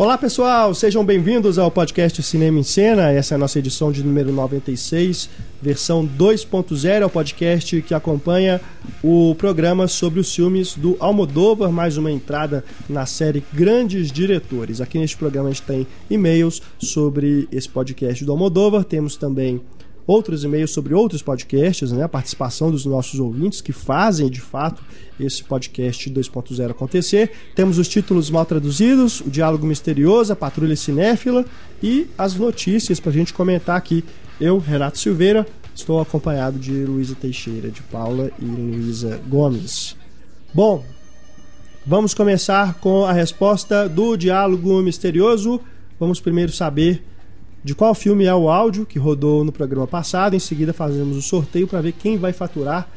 Olá pessoal, sejam bem-vindos ao podcast Cinema em Cena. Essa é a nossa edição de número 96, versão 2.0, é o podcast que acompanha o programa sobre os filmes do Almodóvar, mais uma entrada na série Grandes Diretores. Aqui neste programa a gente tem e-mails sobre esse podcast do Almodóvar, temos também outros e-mails sobre outros podcasts, né? A participação dos nossos ouvintes que fazem de fato esse podcast 2.0 acontecer. Temos os títulos mal traduzidos, o diálogo misterioso, a patrulha cinéfila e as notícias para a gente comentar aqui. Eu, Renato Silveira, estou acompanhado de Luísa Teixeira, de Paula e Luísa Gomes. Bom, vamos começar com a resposta do diálogo misterioso. Vamos primeiro saber de qual filme é o áudio que rodou no programa passado. Em seguida, fazemos o sorteio para ver quem vai faturar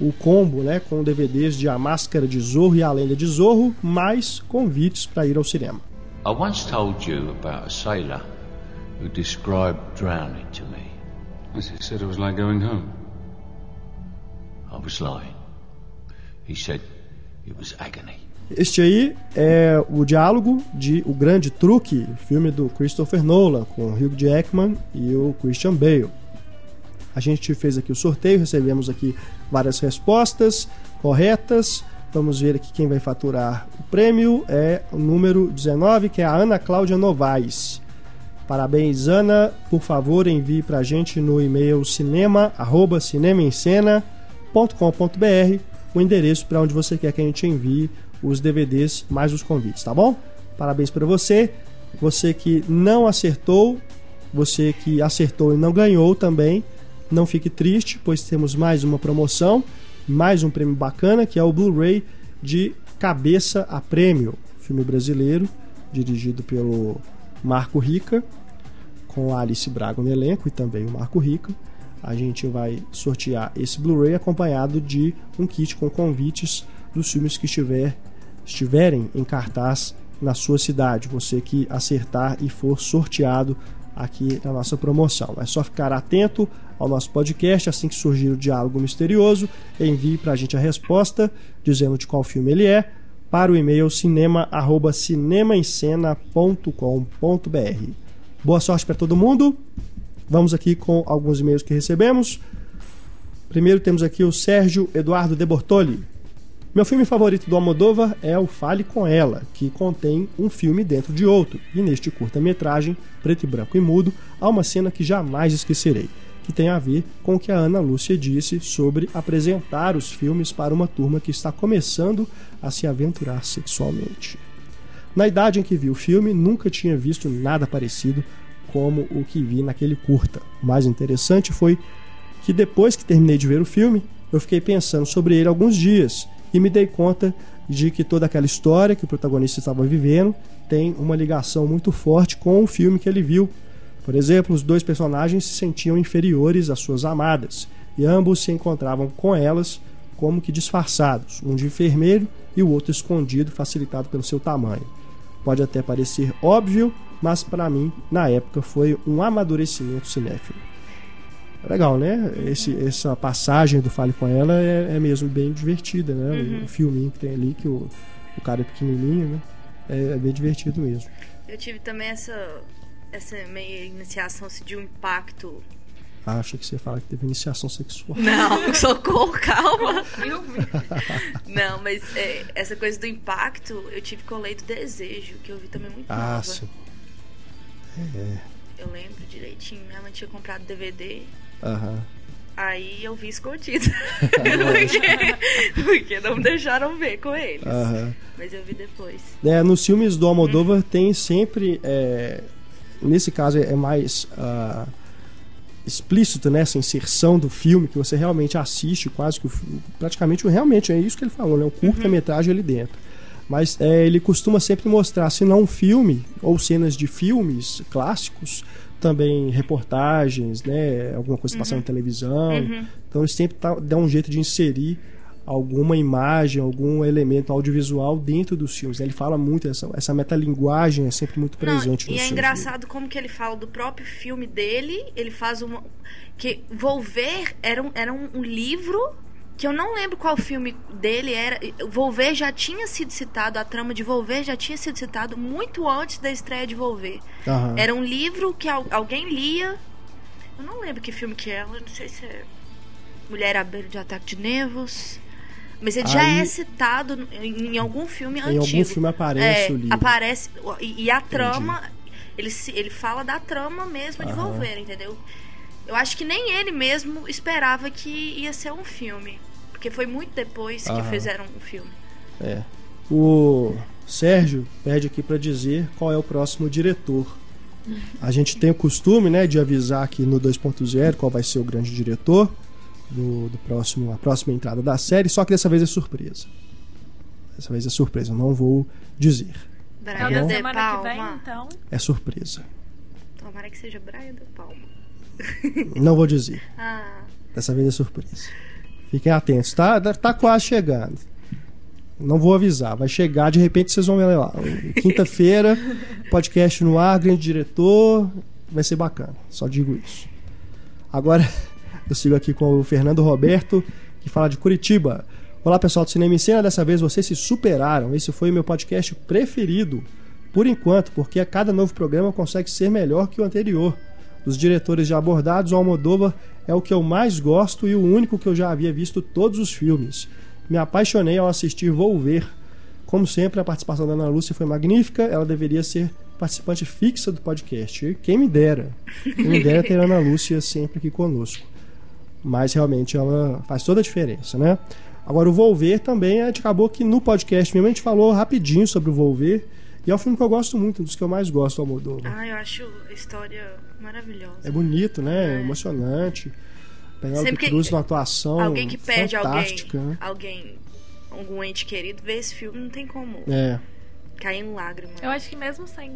o combo né, com DVDs de A Máscara de Zorro e A Lenda de Zorro, mais convites para ir ao cinema. I once told you about a sailor who described drowning to me. As he said it was like going home. I was lying. He said it was agony. Este aí é o diálogo de O Grande Truque, filme do Christopher Nolan, com Hugh Jackman e o Christian Bale. A gente fez aqui o sorteio, recebemos aqui várias respostas corretas. Vamos ver aqui quem vai faturar o prêmio. É o número 19, que é a Ana Cláudia Novaes. Parabéns, Ana. Por favor, envie para a gente no e-mail cinema, arroba cinemaencena.com.br o endereço para onde você quer que a gente envie os DVDs mais os convites, tá bom? Parabéns para você. Você que não acertou, você que acertou e não ganhou também, não fique triste, pois temos mais uma promoção, mais um prêmio bacana, que é o Blu-ray de Cabeça a Prêmio, filme brasileiro, dirigido pelo Marco Rica, com Alice Braga no elenco e também o Marco Rica. A gente vai sortear esse Blu-ray acompanhado de um kit com convites dos filmes que estiver estiverem em cartaz na sua cidade, você que acertar e for sorteado aqui na nossa promoção. É só ficar atento ao nosso podcast assim que surgir o diálogo misterioso, envie para a gente a resposta dizendo de qual filme ele é para o e-mail cinema@cinemaencena.com.br. Boa sorte para todo mundo. Vamos aqui com alguns e-mails que recebemos. Primeiro temos aqui o Sérgio Eduardo De Bortoli. Meu filme favorito do Almodóvar é o Fale com Ela, que contém um filme dentro de outro, e neste curta-metragem, preto e branco e mudo, há uma cena que jamais esquecerei, que tem a ver com o que a Ana Lúcia disse sobre apresentar os filmes para uma turma que está começando a se aventurar sexualmente. Na idade em que vi o filme, nunca tinha visto nada parecido como o que vi naquele curta. O mais interessante foi que depois que terminei de ver o filme, eu fiquei pensando sobre ele alguns dias e me dei conta de que toda aquela história que o protagonista estava vivendo tem uma ligação muito forte com o filme que ele viu. Por exemplo, os dois personagens se sentiam inferiores às suas amadas e ambos se encontravam com elas como que disfarçados, um de enfermeiro e o outro escondido, facilitado pelo seu tamanho. Pode até parecer óbvio, mas para mim, na época, foi um amadurecimento cinéfilo. Legal, né? Esse, essa passagem do Fale com ela é, é mesmo bem divertida, né? Uhum. O filminho que tem ali, que o, o cara é pequenininho, né? É, é, bem divertido mesmo. Eu tive também essa, essa meio iniciação assim, de um impacto. Ah, achei que você ia falar que teve iniciação sexual. Não, socorro, calma. Não, mas é, essa coisa do impacto, eu tive com o Lei do Desejo, que eu vi também muito ah, nova. Sim. É. Eu lembro direitinho. Minha mãe tinha comprado DVD Uhum. Aí eu vi escondido. porque, porque não me deixaram ver com eles. Uhum. Mas eu vi depois. É, nos filmes do Almodóvar uhum. tem sempre. É, nesse caso é mais. Uh, explícito nessa né, inserção do filme que você realmente assiste quase que praticamente realmente é isso que ele falou né um curta-metragem ali dentro mas é, ele costuma sempre mostrar se não um filme ou cenas de filmes clássicos também reportagens, né? Alguma coisa uhum. passando na televisão. Uhum. Então eles sempre tá, dão um jeito de inserir alguma imagem, algum elemento audiovisual dentro dos filmes. Ele fala muito, essa, essa metalinguagem é sempre muito presente Não, E é engraçado como que ele fala do próprio filme dele, ele faz uma... que Volver era um, era um livro que eu não lembro qual filme dele era. Volver já tinha sido citado, a trama de Volver já tinha sido citado muito antes da estreia de Volver. Uhum. Era um livro que alguém lia. Eu não lembro que filme que é, não sei se é Mulher à beira de ataque de nervos. Mas ele Aí, já é citado em, em, algum filme em antigo. Em algum filme aparece é, o livro. Aparece. E, e a trama, ele, ele fala da trama mesmo de Volver, entendeu? Eu acho que nem ele mesmo esperava que ia ser um filme. Porque foi muito depois Aham. que fizeram o filme. É. O Sérgio pede aqui para dizer qual é o próximo diretor. A gente tem o costume, né, de avisar aqui no 2.0 qual vai ser o grande diretor do, do próximo, a próxima entrada da série, só que dessa vez é surpresa. Dessa vez é surpresa, não vou dizer. Brian tá de Palma. Vem, então. É surpresa. Tomara que seja Brian de Palma. Não vou dizer. Ah. Dessa vez é surpresa. Fiquem atentos, tá? Tá quase chegando. Não vou avisar, vai chegar, de repente vocês vão ver lá. Quinta-feira, podcast no ar, grande diretor, vai ser bacana, só digo isso. Agora, eu sigo aqui com o Fernando Roberto, que fala de Curitiba. Olá pessoal do Cinema em Cena, dessa vez vocês se superaram. Esse foi o meu podcast preferido, por enquanto, porque a cada novo programa consegue ser melhor que o anterior. Dos diretores já abordados, o Almodóvar é o que eu mais gosto e o único que eu já havia visto todos os filmes. Me apaixonei ao assistir Volver. Como sempre, a participação da Ana Lúcia foi magnífica, ela deveria ser participante fixa do podcast. Quem me dera. Quem me dera ter a Ana Lúcia sempre aqui conosco. Mas realmente ela faz toda a diferença, né? Agora, o Volver também, a gente acabou que no podcast mesmo a gente falou rapidinho sobre o Volver. E é um filme que eu gosto muito, um dos que eu mais gosto do Almodóvar. Ah, eu acho a história maravilhosa. É bonito, né? É. Emocionante. Penélope Cruz numa atuação alguém que perde alguém, né? alguém, algum ente querido, ver esse filme não tem como é. cair em lágrimas. Eu acho que mesmo sem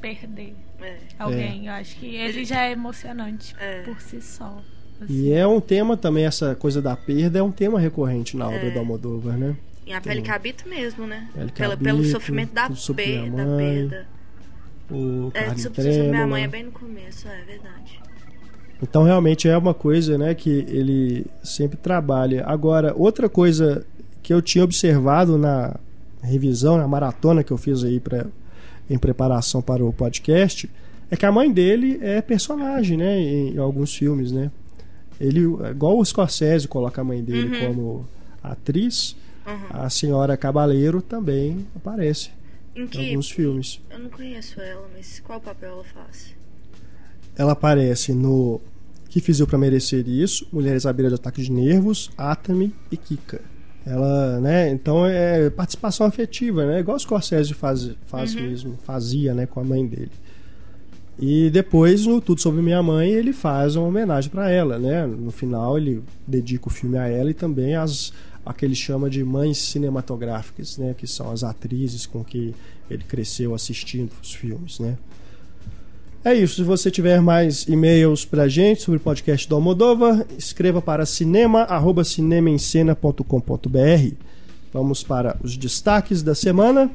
perder é. alguém, é. eu acho que ele já é emocionante é. por si só. Assim. E é um tema também, essa coisa da perda é um tema recorrente na obra é. do Almodóvar, né? Em A Pele Cabito mesmo, né? Pelo, pelo sofrimento da, per, da perda. O é, sobre minha mãe é bem no começo, é verdade. Então realmente é uma coisa, né, que ele sempre trabalha. Agora, outra coisa que eu tinha observado na revisão, na maratona que eu fiz aí para em preparação para o podcast, é que a mãe dele é personagem, né, em, em alguns filmes, né? Ele, igual o Scorsese coloca a mãe dele uhum. como atriz, uhum. a senhora Cabaleiro também aparece em, que... em alguns filmes. Eu não conheço ela, mas qual papel ela faz? Ela aparece no Que Fiz Eu Pra Merecer Isso, Mulheres à Beira de Ataque de Nervos, Atami e Kika. Ela, né, então é participação afetiva, né, igual o Scorsese faz, faz uhum. mesmo, fazia, né, com a mãe dele. E depois, no Tudo Sobre Minha Mãe, ele faz uma homenagem para ela, né? No final, ele dedica o filme a ela e também as a que ele chama de mães cinematográficas, né? Que são as atrizes com que ele cresceu assistindo os filmes, né? É isso. Se você tiver mais e-mails pra gente sobre o podcast do Almodova, escreva para cinema@cinemaencena.com.br. Vamos para os destaques da semana.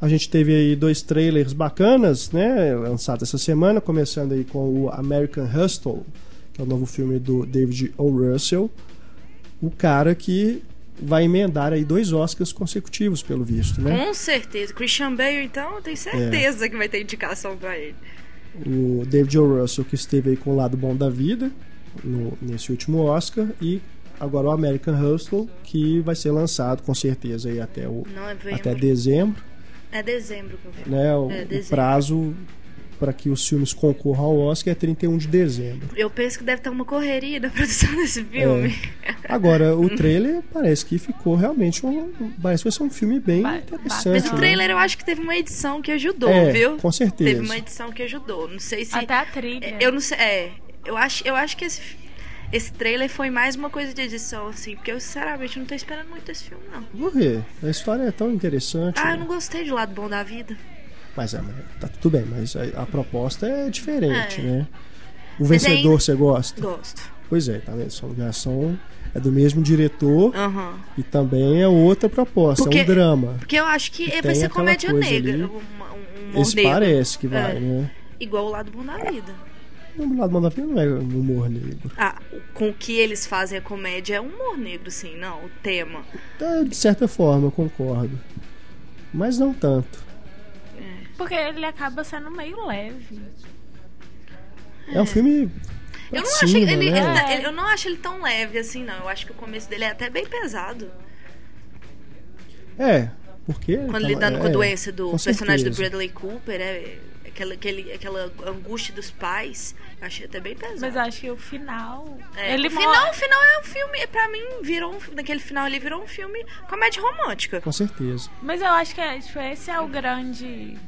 A gente teve aí dois trailers bacanas, né, lançados essa semana, começando aí com o American Hustle, que é o novo filme do David O. Russell, o cara que vai emendar aí dois Oscars consecutivos, pelo visto, né? Com certeza. Christian Bale, então, eu tenho certeza é. que vai ter indicação para ele. O David O. Russell, que esteve aí com o lado bom da vida no, nesse último Oscar, e agora o American Hustle, que vai ser lançado com certeza aí até, o, até dezembro. É dezembro que eu vi. Né, o, é dezembro. o prazo para que os filmes concorram ao Oscar é 31 de dezembro. Eu penso que deve ter uma correria da produção desse filme. É. Agora, o trailer parece que ficou realmente um. Parece que vai ser um filme bem interessante. Mas o trailer né? eu acho que teve uma edição que ajudou, é, viu? Com certeza. Teve uma edição que ajudou. Não sei se. Até a trilha. É, eu não sei. É. Eu acho, eu acho que esse, esse trailer foi mais uma coisa de edição, assim, porque eu sinceramente não tô esperando muito esse filme, não. Por quê? A história é tão interessante. Ah, né? eu não gostei de Lado Bom da Vida. Mas é, tá tudo bem, mas a, a proposta é diferente, é. né? O vencedor você gosta? Gosto. Pois é, tá vendo? São, são é do mesmo diretor uhum. e também é outra proposta, porque, é um drama. Porque eu acho que, que vai ser comédia negra. Um, um Esse parece que vai, é. né? Igual o lado bom da vida. o lado bom da vida não é humor negro. Ah, com o que eles fazem a comédia é humor negro, sim, não, o tema. É, de certa forma, eu concordo. Mas não tanto. É. Porque ele acaba sendo meio leve. É, é um filme. Eu não, cima, achei, ele, né? ele, eu não acho ele tão leve assim, não. Eu acho que o começo dele é até bem pesado. É, porque. Quando tá, lidando é, com a doença do personagem do Bradley Cooper, é aquela, aquele, aquela angústia dos pais. Eu achei até bem pesado. Mas acho que o final. É, ele o final, o final é um filme, pra mim, virou um, naquele final ele virou um filme comédia romântica. Com certeza. Mas eu acho que é, tipo, esse é o grande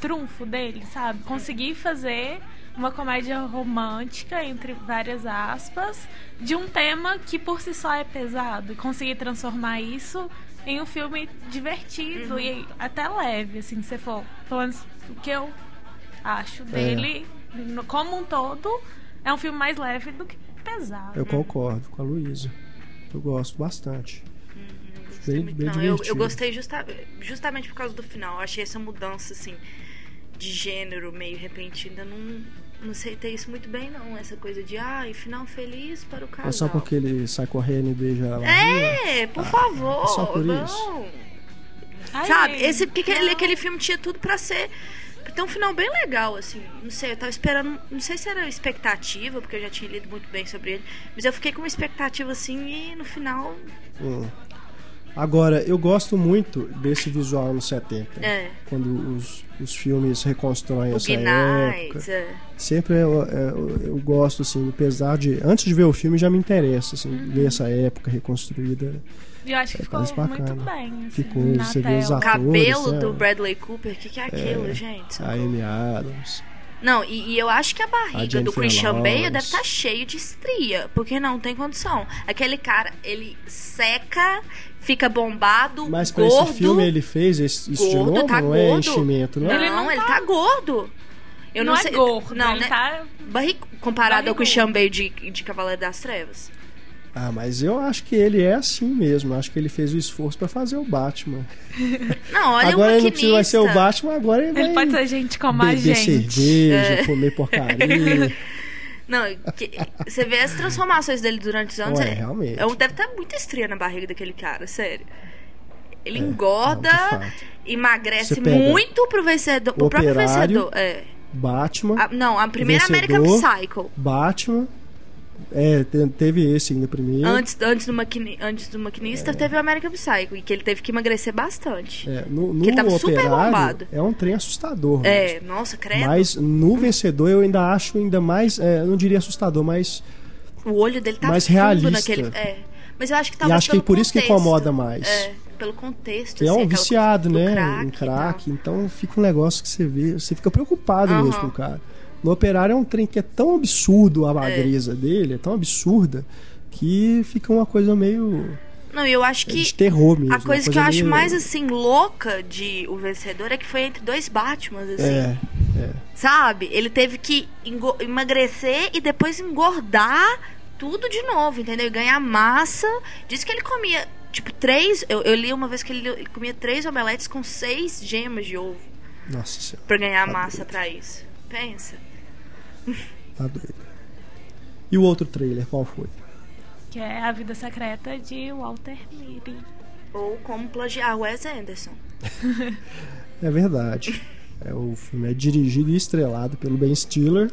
trunfo dele, sabe? Conseguir fazer uma comédia romântica, entre várias aspas, de um tema que por si só é pesado. E conseguir transformar isso em um filme divertido uhum. e até leve, assim, se for. Pelo menos o que eu acho é. dele, é. como um todo, é um filme mais leve do que pesado. Eu concordo com a Luísa. Eu gosto bastante. Bem, bem não, eu, eu, gostei justa, justamente por causa do final. Eu achei essa mudança, assim, de gênero meio repentina. Não, não aceitei isso muito bem, não. Essa coisa de, ai, ah, final feliz para o casal. É só porque ele sai correndo e beija ela. É, por ah, favor. É só por não. isso. Ai, Sabe, esse, porque aquele, aquele filme tinha tudo para ser tem um final bem legal, assim. Não sei, eu tava esperando. Não sei se era expectativa, porque eu já tinha lido muito bem sobre ele. Mas eu fiquei com uma expectativa assim e no final. Hum. Agora, eu gosto muito desse visual anos 70. É. Quando os, os filmes reconstroem o essa época. É. Sempre eu, eu, eu, gosto, assim, apesar de. Antes de ver o filme já me interessa, assim, uhum. ver essa época reconstruída. Eu acho que é, ficou muito bem. Assim, ficou, você vê os atores, O cabelo né? do Bradley Cooper, o que, que é aquilo, é, gente? A Amy Adams. Não, e, e, eu acho que a barriga a do Christian Bale deve estar tá cheio de estria, porque não tem condição. Aquele cara, ele seca, fica bombado, Mas pra gordo, esse filme ele fez esse, isso gordo, de novo? Tá não é gordo. é enchimento, não? Ele não, ele tá, tá gordo. Eu não, não é sei. gordo, não, né? Tá barrigo, comparado ao Christian Bale de, de Cavaleiro das Trevas. Ah, mas eu acho que ele é assim mesmo. Acho que ele fez o esforço para fazer o Batman. Não, olha agora ele não precisa ser o Batman, agora ele, ele vai. pode ser gente como a gente. cerveja, é. comer porcaria. Não, que, você vê as transformações dele durante os anos. Ué, é, realmente. É, deve estar muita estria na barriga daquele cara, sério. Ele é, engorda, não, emagrece muito pro vencedor. O pro próprio vencedor. É. Batman. A, não, a primeira vencedor, American Psycho. Batman. É, teve esse ainda primeiro. Antes, antes, do, maquini, antes do maquinista, é. teve o American Psycho, e que ele teve que emagrecer bastante. É, no, no ele tava super bombado. É um trem assustador. É, mesmo. nossa, credo. Mas no vencedor eu ainda acho ainda mais, é, não diria assustador, mas. O olho dele tá mais realista. naquele. É. Mas eu acho que talvez. E acho que é por contexto, isso que incomoda mais. É, pelo contexto. É assim, um viciado, né? Crack em crack. Então fica um negócio que você vê, você fica preocupado uhum. mesmo com o cara. No Operário é um trem que é tão absurdo a é. magreza é. dele, é tão absurda, que fica uma coisa meio. Não, eu acho é que. De terror mesmo. A coisa, coisa que eu meio... acho mais assim louca de O Vencedor é que foi entre dois Batmans, assim. É, é. Sabe? Ele teve que emagrecer e depois engordar tudo de novo, entendeu? E ganhar massa. Diz que ele comia, tipo, três. Eu, eu li uma vez que ele, ele comia três omeletes com seis gemas de ovo. Nossa senhora. Pra ganhar tá massa para isso. Pensa. Tá doido. E o outro trailer, qual foi? Que é A Vida Secreta de Walter Mitty. Ou Como Plagiar Wes Anderson. é verdade. É, o filme é dirigido e estrelado pelo Ben Stiller.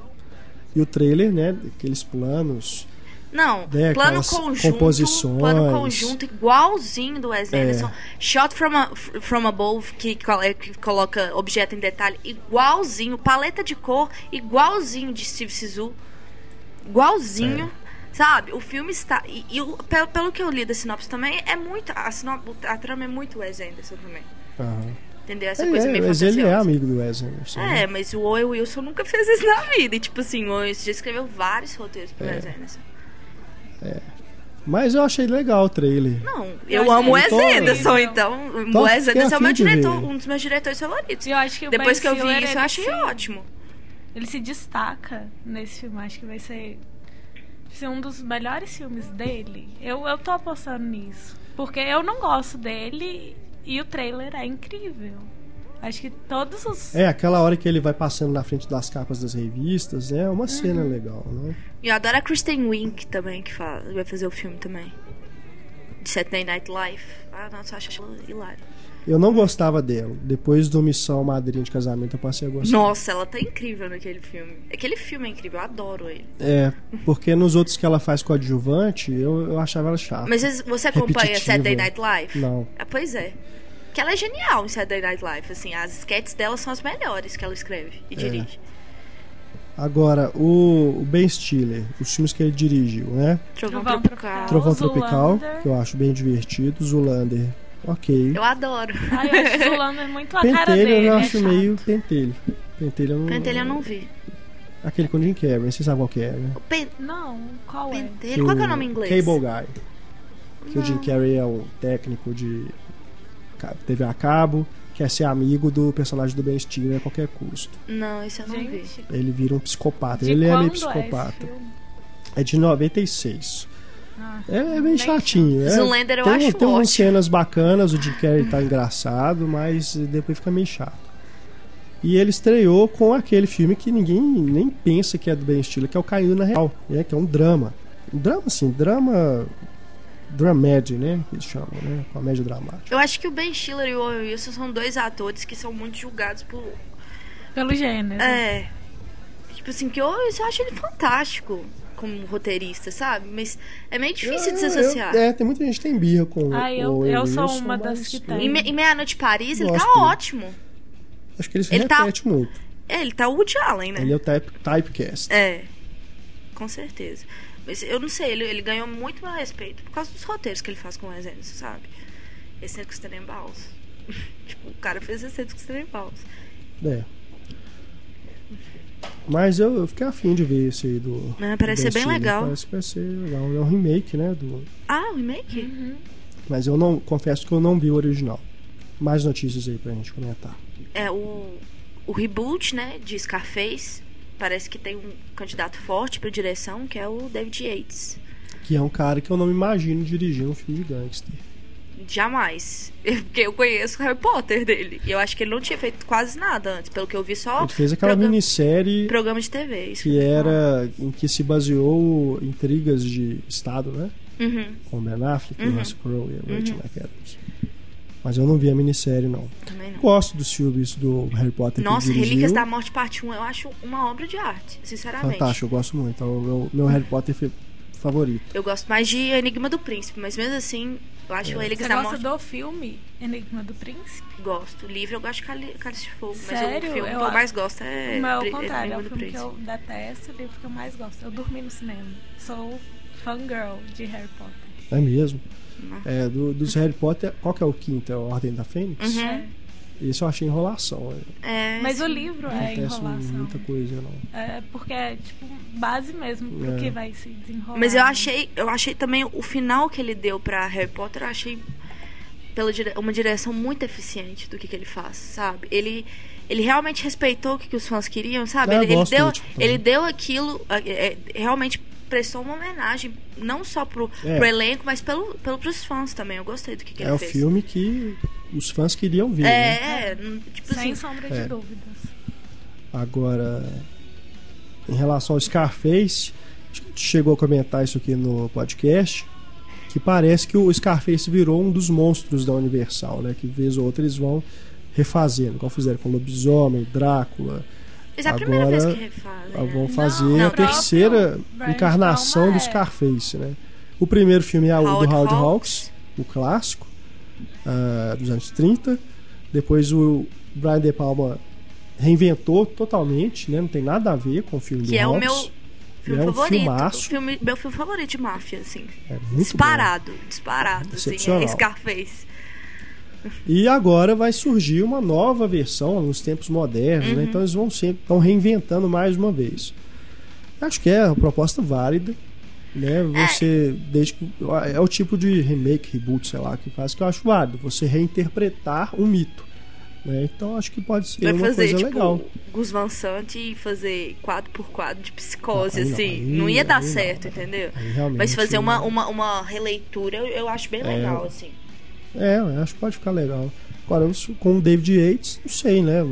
E o trailer, né? Aqueles planos não, né, plano conjunto, composições. plano conjunto igualzinho do Wes é. Anderson. É. Shot from, a, from above, que, que, coloca objeto em detalhe, igualzinho. Paleta de cor, igualzinho de Steve Sisu. Igualzinho. É. Sabe? O filme está. E, e o, pelo, pelo, que eu li da sinopse também, é muito. A, sinop, a trama é muito Wes Anderson também. Uhum. Entendeu? Essa coisa é, meio Mas ele é amigo do Wes Anderson. É, mas o Owen Wilson nunca fez isso na vida. E, tipo assim, o Owen já escreveu vários roteiros pro é. Wes Anderson. É. Mas eu achei legal o trailer. Não, eu, eu amo o Wes Anderson, então. O Wes Anderson é o meu diretor, um dos meus diretores favoritos. Eu acho que Depois que eu vi isso, eu achei se, ótimo. Ele se destaca nesse filme, acho que vai ser, ser um dos melhores filmes dele. Eu, eu tô apostando nisso. Porque eu não gosto dele e o trailer é incrível. Acho que todos os. É, aquela hora que ele vai passando na frente das capas das revistas, é uma cena uhum. legal, né? E eu adoro a Kristen Wiig também, que fala, vai fazer o filme também. De Saturday Night Live. Ah, nossa, eu acho ela hilária. Eu não gostava dela. Depois do Missão Madrinha de Casamento, eu passei a gostar. Nossa, ela tá incrível naquele filme. Aquele filme é incrível, eu adoro ele. É, porque nos outros que ela faz com adjuvante, eu, eu achava ela chata. Mas você acompanha Saturday Night Live? Não. Ah, pois é. Que ela é genial em Saturday Night Live, assim, as sketches dela são as melhores que ela escreve e é. dirige. Agora, o, o Ben Stiller, os filmes que ele dirigiu, né? Trovão, Tropical. Trovão Tropical, que eu acho bem divertido. Zulander, ok. Eu adoro. Ai, eu acho Zulander muito a pentelho, cara dele. eu é acho meio pentelho. Pentelho eu não, pentelho eu não vi. Aquele com Jim Carrey, você sabe qual que é, né? Pen... Não, qual pentelho. é? Pentelho, qual é o nome em inglês? Cable Guy. Que não. o Jim Carrey é o técnico de TV a cabo, quer ser amigo do personagem do Ben Stiller a qualquer custo. Não, isso eu não Gente. vi. Ele vira um psicopata. De ele é meio é psicopata. É, é de 96. Ah, é, é bem chatinho. É, Zoolander eu tem, acho Tem umas cenas bacanas, o Jim Carrey tá engraçado, mas depois fica meio chato. E ele estreou com aquele filme que ninguém nem pensa que é do Ben Stiller, que é o Caindo na Real, né? que é um drama. Um drama, assim, drama dramedy, né? Que eles chamam, né? Comédia dramática. Eu acho que o Ben Stiller e o Owen Wilson são dois atores que são muito julgados por... Pelo gênero. É. Tipo assim, que eu, eu acho ele fantástico como roteirista, sabe? Mas é meio difícil eu, de se associar. Eu, é, tem muita gente que tem birra com ah, eu, o eu sou uma das que tem. Em, em Meia-Noite Paris, ele tá ótimo. Acho que ele se ele tá repete tá... muito. É, ele tá o Woody Allen, né? Ele é o type, typecast. É, com certeza. Mas eu não sei, ele, ele ganhou muito meu respeito por causa dos roteiros que ele faz com o Exênio, sabe? Excêntricos Tenenbaus. tipo, o cara fez Excêntricos Tenenbaus. É. Mas eu, eu, fiquei afim de ver esse aí do. Ah, parece ser bem legal. Parece que vai ser legal. É um remake, né? Do... Ah, um remake? Uhum. Mas eu não confesso que eu não vi o original. Mais notícias aí pra gente comentar. É, o, o reboot, né, de Scarface parece que tem um candidato forte para direção, que é o David Yates. Que é um cara que eu não me imagino dirigindo um filme de gangster. Jamais. Porque eu conheço o Harry Potter dele. E eu acho que ele não tinha feito quase nada antes, pelo que eu vi só. Ele fez aquela programa, minissérie. Programa de TV. Que era. em que se baseou intrigas de Estado, né? Uhum. Com Ben Affleck, uhum. Russell Crowe e a Rachel uhum. McAdams. Mas eu não vi a minissérie, não. Também não. Gosto dos filmes do Harry Potter. Nossa, Relíquias da Morte Parte 1, eu acho uma obra de arte, sinceramente. Fantástico, eu gosto muito. É o meu, meu Harry Potter favorito. Eu gosto mais de Enigma do Príncipe, mas mesmo assim, eu acho é. Relíquias Você da Morte. Você gosta do filme Enigma do Príncipe? Gosto. O livro eu gosto de Cálice de Fogo, Sério? mas o filme eu, que eu mais gosto é. O meu, ao contrário, é o filme que eu detesto, o livro que eu mais gosto. Eu dormi no cinema. Sou fangirl de Harry Potter. É mesmo? É, do, dos Harry Potter, qual que é o quinto? É a Ordem da Fênix? Uhum. É. Isso eu achei enrolação. É, Mas sim. o livro é enrolação. muita coisa, não. É porque é tipo base mesmo pro é. que vai se desenrolar. Mas eu achei, eu achei também o final que ele deu para Harry Potter, eu achei pela dire... uma direção muito eficiente do que, que ele faz, sabe? Ele ele realmente respeitou o que, que os fãs queriam, sabe? É, ele, ele deu, ele deu aquilo, é, realmente prestou uma homenagem, não só pro, é. pro elenco, mas pelo, pelo, pros fãs também. Eu gostei do que, que é ele fez. É o filme que os fãs queriam ver. É, né? tipo Sem assim, sombra de é. dúvidas. Agora, em relação ao Scarface, acho que a gente chegou a comentar isso aqui no podcast, que parece que o Scarface virou um dos monstros da Universal, né? Que vez ou outra eles vão refazendo, igual fizeram com Lobisomem, Drácula, mas é a primeira vez que refazem. Né? Vão fazer não, a terceira encarnação é. do Scarface, né? O primeiro filme é o Howard do Howard Hawks, o clássico, uh, dos anos 30. Depois o Brian De Palma reinventou totalmente, né? Não tem nada a ver com o filme que do é Hawks. o meu filme é favorito. Um filme, meu filme favorito de máfia, assim. É muito disparado, bom. disparado, assim, é Scarface. E agora vai surgir uma nova versão nos tempos modernos, né? uhum. né? Então eles vão sempre estão reinventando mais uma vez. Acho que é uma proposta válida, né? Você é. desde que é o tipo de remake, reboot, sei lá, que faz que eu acho válido. Você reinterpretar um mito. Né? Então acho que pode ser Vai uma fazer, coisa tipo, legal. Gus Van Sant e fazer quadro por quadro de psicose, não, assim. Não, aí, não ia dar certo, não, entendeu? Mas fazer uma, uma, uma releitura eu, eu acho bem é, legal, assim. É, acho que pode ficar legal. Agora, com o David Yates, não sei, né?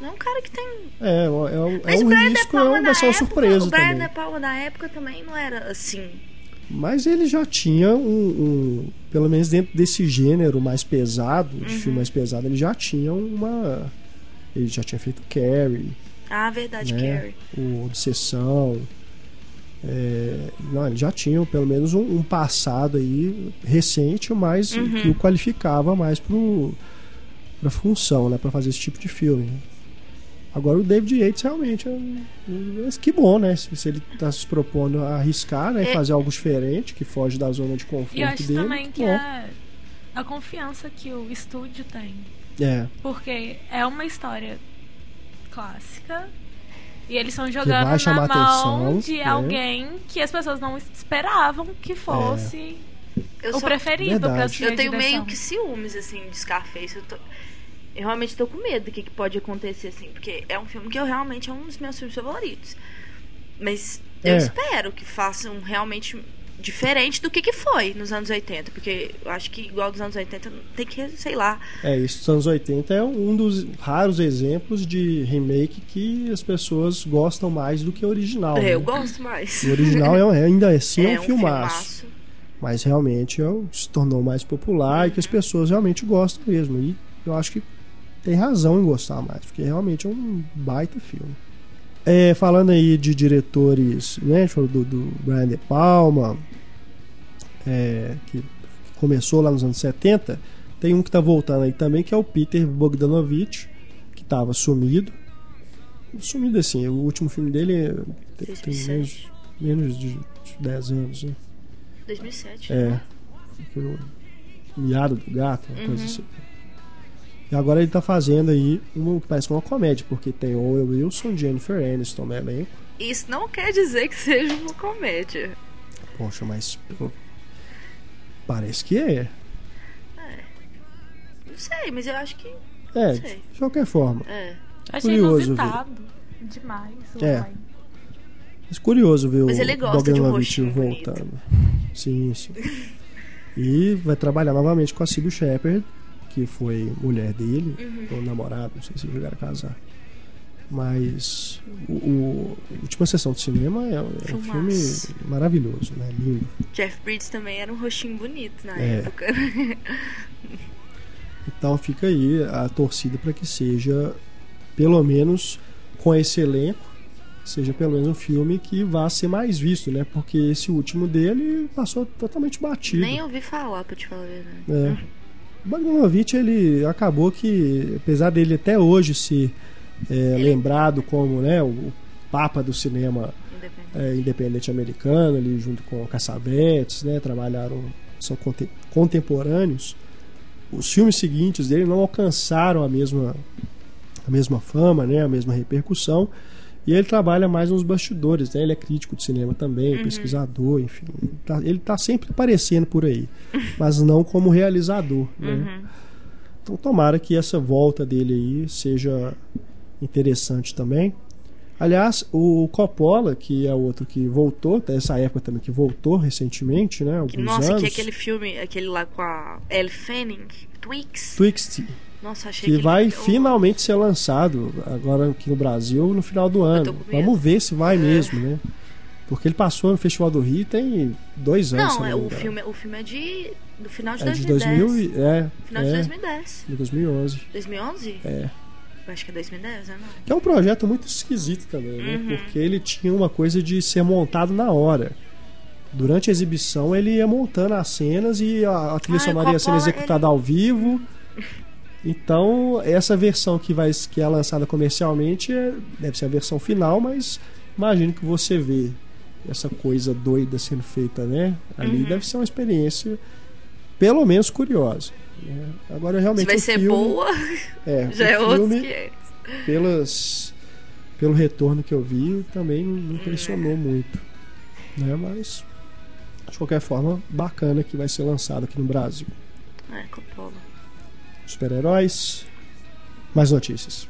Não é um cara que tem. É, é, é, é um risco, é vai ser uma surpresa. O Brian De Palma na época também não era assim. Mas ele já tinha um, um, Pelo menos dentro desse gênero mais pesado, de uhum. filme mais pesado, ele já tinha uma. Ele já tinha feito Carrie. Ah, verdade, né? Carrie. O Obsessão. É, não, ele já tinha pelo menos um, um passado aí recente, mas uhum. que o qualificava mais para a função, né, para fazer esse tipo de filme. Agora o David Yates realmente é, é que bom, né? Se, se ele está se propondo a arriscar, né, é. fazer algo diferente que foge da zona de conforto e eu acho dele. também que a, a confiança que o estúdio tem. É. Porque é uma história clássica e eles estão jogando na mão atenção, de né? alguém que as pessoas não esperavam que fosse é. o preferido para Eu tenho meio que ciúmes, assim, de Scarface. Eu, tô... eu realmente tô com medo do que, que pode acontecer, assim, porque é um filme que eu realmente é um dos meus filmes favoritos. Mas eu é. espero que façam realmente diferente do que, que foi nos anos 80. Porque eu acho que igual dos anos 80 tem que, sei lá. É, isso dos anos 80 é um dos raros exemplos de remake que as pessoas gostam mais do que o original. É, né? eu gosto mais. O original é, ainda assim é, é um, um filmaço. filmaço. Mas realmente é, se tornou mais popular uhum. e que as pessoas realmente gostam mesmo. E eu acho que tem razão em gostar mais, porque realmente é um baita filme. É, falando aí de diretores, né, a gente falou do, do Brian De Palma, é, que começou lá nos anos 70, tem um que está voltando aí também, que é o Peter Bogdanovich, que estava sumido. Sumido assim, o último filme dele é, tem, tem menos, menos de 10 anos, né? 2007. É. Né? Miado do Gato, uma uhum. coisa assim. E agora ele tá fazendo aí uma que parece uma comédia, porque tem Owen Wilson, Jennifer Aniston no elenco. Isso não quer dizer que seja uma comédia. Poxa, mas parece que é. É. Não sei, mas eu acho que. É, de qualquer forma. É. Achei curioso inusitado ver. demais. É. Mas curioso ver mas o ele gosta de um voltando. Sim, sim. e vai trabalhar novamente com a Sybil Shepard que foi mulher dele, uhum. ou namorado, não sei se chegaram a casar. Mas o, o Última Sessão de Cinema é, é um filme maravilhoso, né? Lindo. Jeff Bridges também era um rostinho bonito na é. época. então fica aí a torcida para que seja, pelo menos com esse elenco, seja pelo menos um filme que vá ser mais visto, né? Porque esse último dele passou totalmente batido. Nem ouvi falar, pra te falar a verdade. É. Bogdanovich ele acabou que, apesar dele até hoje ser é, lembrado como né, o papa do cinema independente, é, independente americano, ali junto com Cassavetes, né, trabalharam, são contemporâneos. Os filmes seguintes dele não alcançaram a mesma, a mesma fama, né, a mesma repercussão. E ele trabalha mais nos bastidores, né? Ele é crítico de cinema também, uhum. pesquisador, enfim. Tá, ele está sempre aparecendo por aí, mas não como realizador, né? Uhum. Então tomara que essa volta dele aí seja interessante também. Aliás, o Coppola, que é outro que voltou, essa época também que voltou recentemente, né? Alguns Nossa, anos. que é aquele filme, aquele lá com a Elle Fanning, Twix. Twixt. Nossa, achei que, que vai finalmente ser lançado agora aqui no Brasil no final do ano. Vamos ver se vai é. mesmo, né? Porque ele passou no Festival do Rio tem dois anos. Não, é, o, filme, o filme é de do final de é 2010. De 2000, é, final é, de 2010. De 2011. 2011? É. Eu acho que é 2010, né? Que é um projeto muito esquisito também, né? Uhum. Porque ele tinha uma coisa de ser montado na hora. Durante a exibição ele ia montando as cenas e a, a trilha sonora ia sendo executada ele... ao vivo. Então, essa versão que, vai, que é lançada comercialmente é, deve ser a versão final, mas imagino que você vê essa coisa doida sendo feita, né? Ali uhum. deve ser uma experiência, pelo menos, curiosa. Né? Agora, realmente. Se vai ser filme, boa, é, já é outro que pelas Pelo retorno que eu vi, também não impressionou uhum. muito. Né? Mas, de qualquer forma, bacana que vai ser lançado aqui no Brasil. É, Coppola super-heróis. Mais notícias.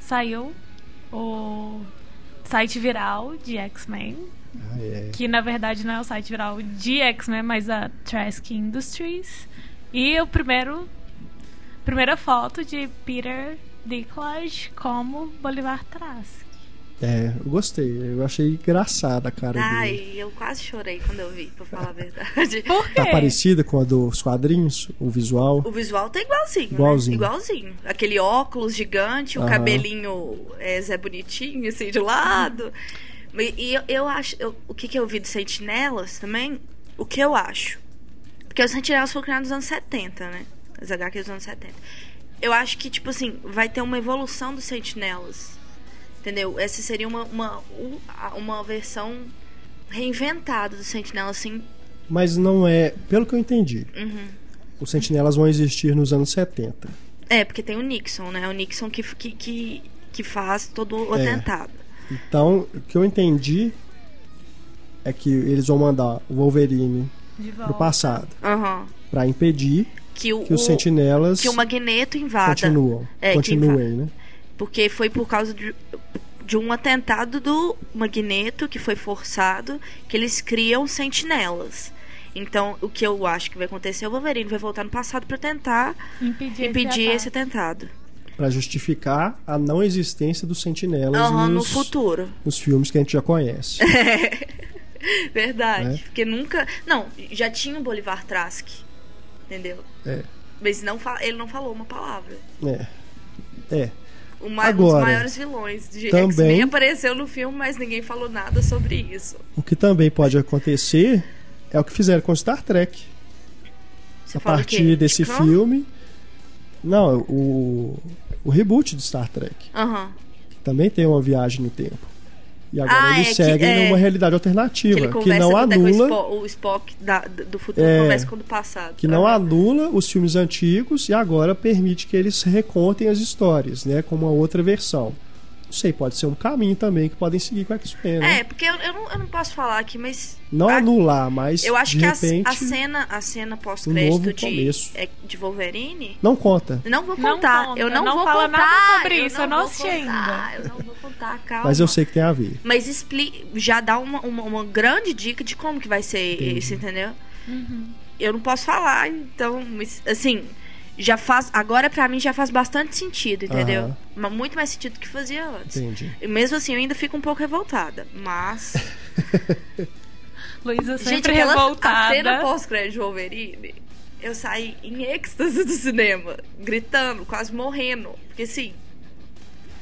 Saiu o site viral de X-Men. Ah, é. Que na verdade não é o site viral de X-Men, mas a Trask Industries. E o primeiro. Primeira foto de Peter Dinklage como Bolivar Trask. É, eu gostei. Eu achei engraçada a cara Ai, dele. eu quase chorei quando eu vi, pra falar a verdade. Por quê? Tá parecida com a dos quadrinhos, o visual. O visual tá igualzinho, Igualzinho. né? Igualzinho. Aquele óculos gigante, o cabelinho é, Zé Bonitinho, assim, de lado. E, e eu, eu acho... eu- o que que eu vi dos Sentinelas também? O que eu acho? Porque os Sentinelas foram criados nos anos 70, né? As HQs dos anos 70. Eu acho que, tipo assim, vai ter uma evolução dos Sentinelas. Entendeu? Essa seria uma, uma, um- uma versão reinventada dos Sentinelas, assim. Mas não é, pelo que eu entendi, Uhum. os sentinelas vão existir nos anos 70. É, porque tem o Nixon, né? O Nixon que, que, que, que faz todo o É. atentado. Então, o que eu entendi é que eles vão mandar o Wolverine pro passado Aham. pra impedir Que o, que os o- sentinelas que o Magneto invada. continuam, É, continuem, né? Porque foi por causa de, de um atentado do Magneto, que foi forçado, que eles criam sentinelas. Então, o que eu acho que vai acontecer, o Wolverine vai voltar no passado pra tentar Impedir, impedir esse atentado. Pra justificar a não existência dos sentinelas no nos, futuro. nos filmes que a gente já conhece. Verdade. É. Porque nunca. Não, já tinha o Bolivar Trask. Entendeu? É. Mas não fa... ele não falou uma palavra. É. É. O ma- um Agora, dos maiores vilões de também- X-Men apareceu no filme, mas ninguém falou nada sobre isso. O que também pode acontecer é o que fizeram com Star Trek. Você a partir desse filme. Não, o, o reboot de Star Trek. Que também tem uma viagem no tempo. E agora Ah, eles é que- seguem é, numa realidade Que alternativa, que, conversa não até com o anula, Spock, o Spock da- do futuro É, conversa com o do passado. que não Aham. anula os filmes antigos e agora permite que eles recontem as histórias, né, com uma outra versão. Não sei, pode ser um caminho também que podem seguir com a X-Men, né? É, porque eu, eu, não, eu não posso falar aqui, mas. Não a- anular, mas Eu acho de que a, repente a cena, a cena um novo pós-crédito de, começo. é, de Wolverine. não conta. Não vou Não contar. conta, eu não, não vou fala contar. nada sobre eu isso, eu não vou assisti contar, ainda. Eu não vou contar, calma. Mas eu sei que tem a ver. Mas expli já dá uma, uma, uma grande dica de como que vai ser Entendi. isso, entendeu? Uhum. Eu não posso falar, então, assim, já faz. Agora pra mim já faz bastante sentido, entendeu? Mas muito mais sentido do que fazia antes. Entendi. E mesmo assim, eu ainda fico um pouco revoltada. Mas. Luísa Gente, sempre a revoltada. cena pós-crédito de Wolverine, eu saí em êxtase do cinema, gritando, quase morrendo. Porque assim.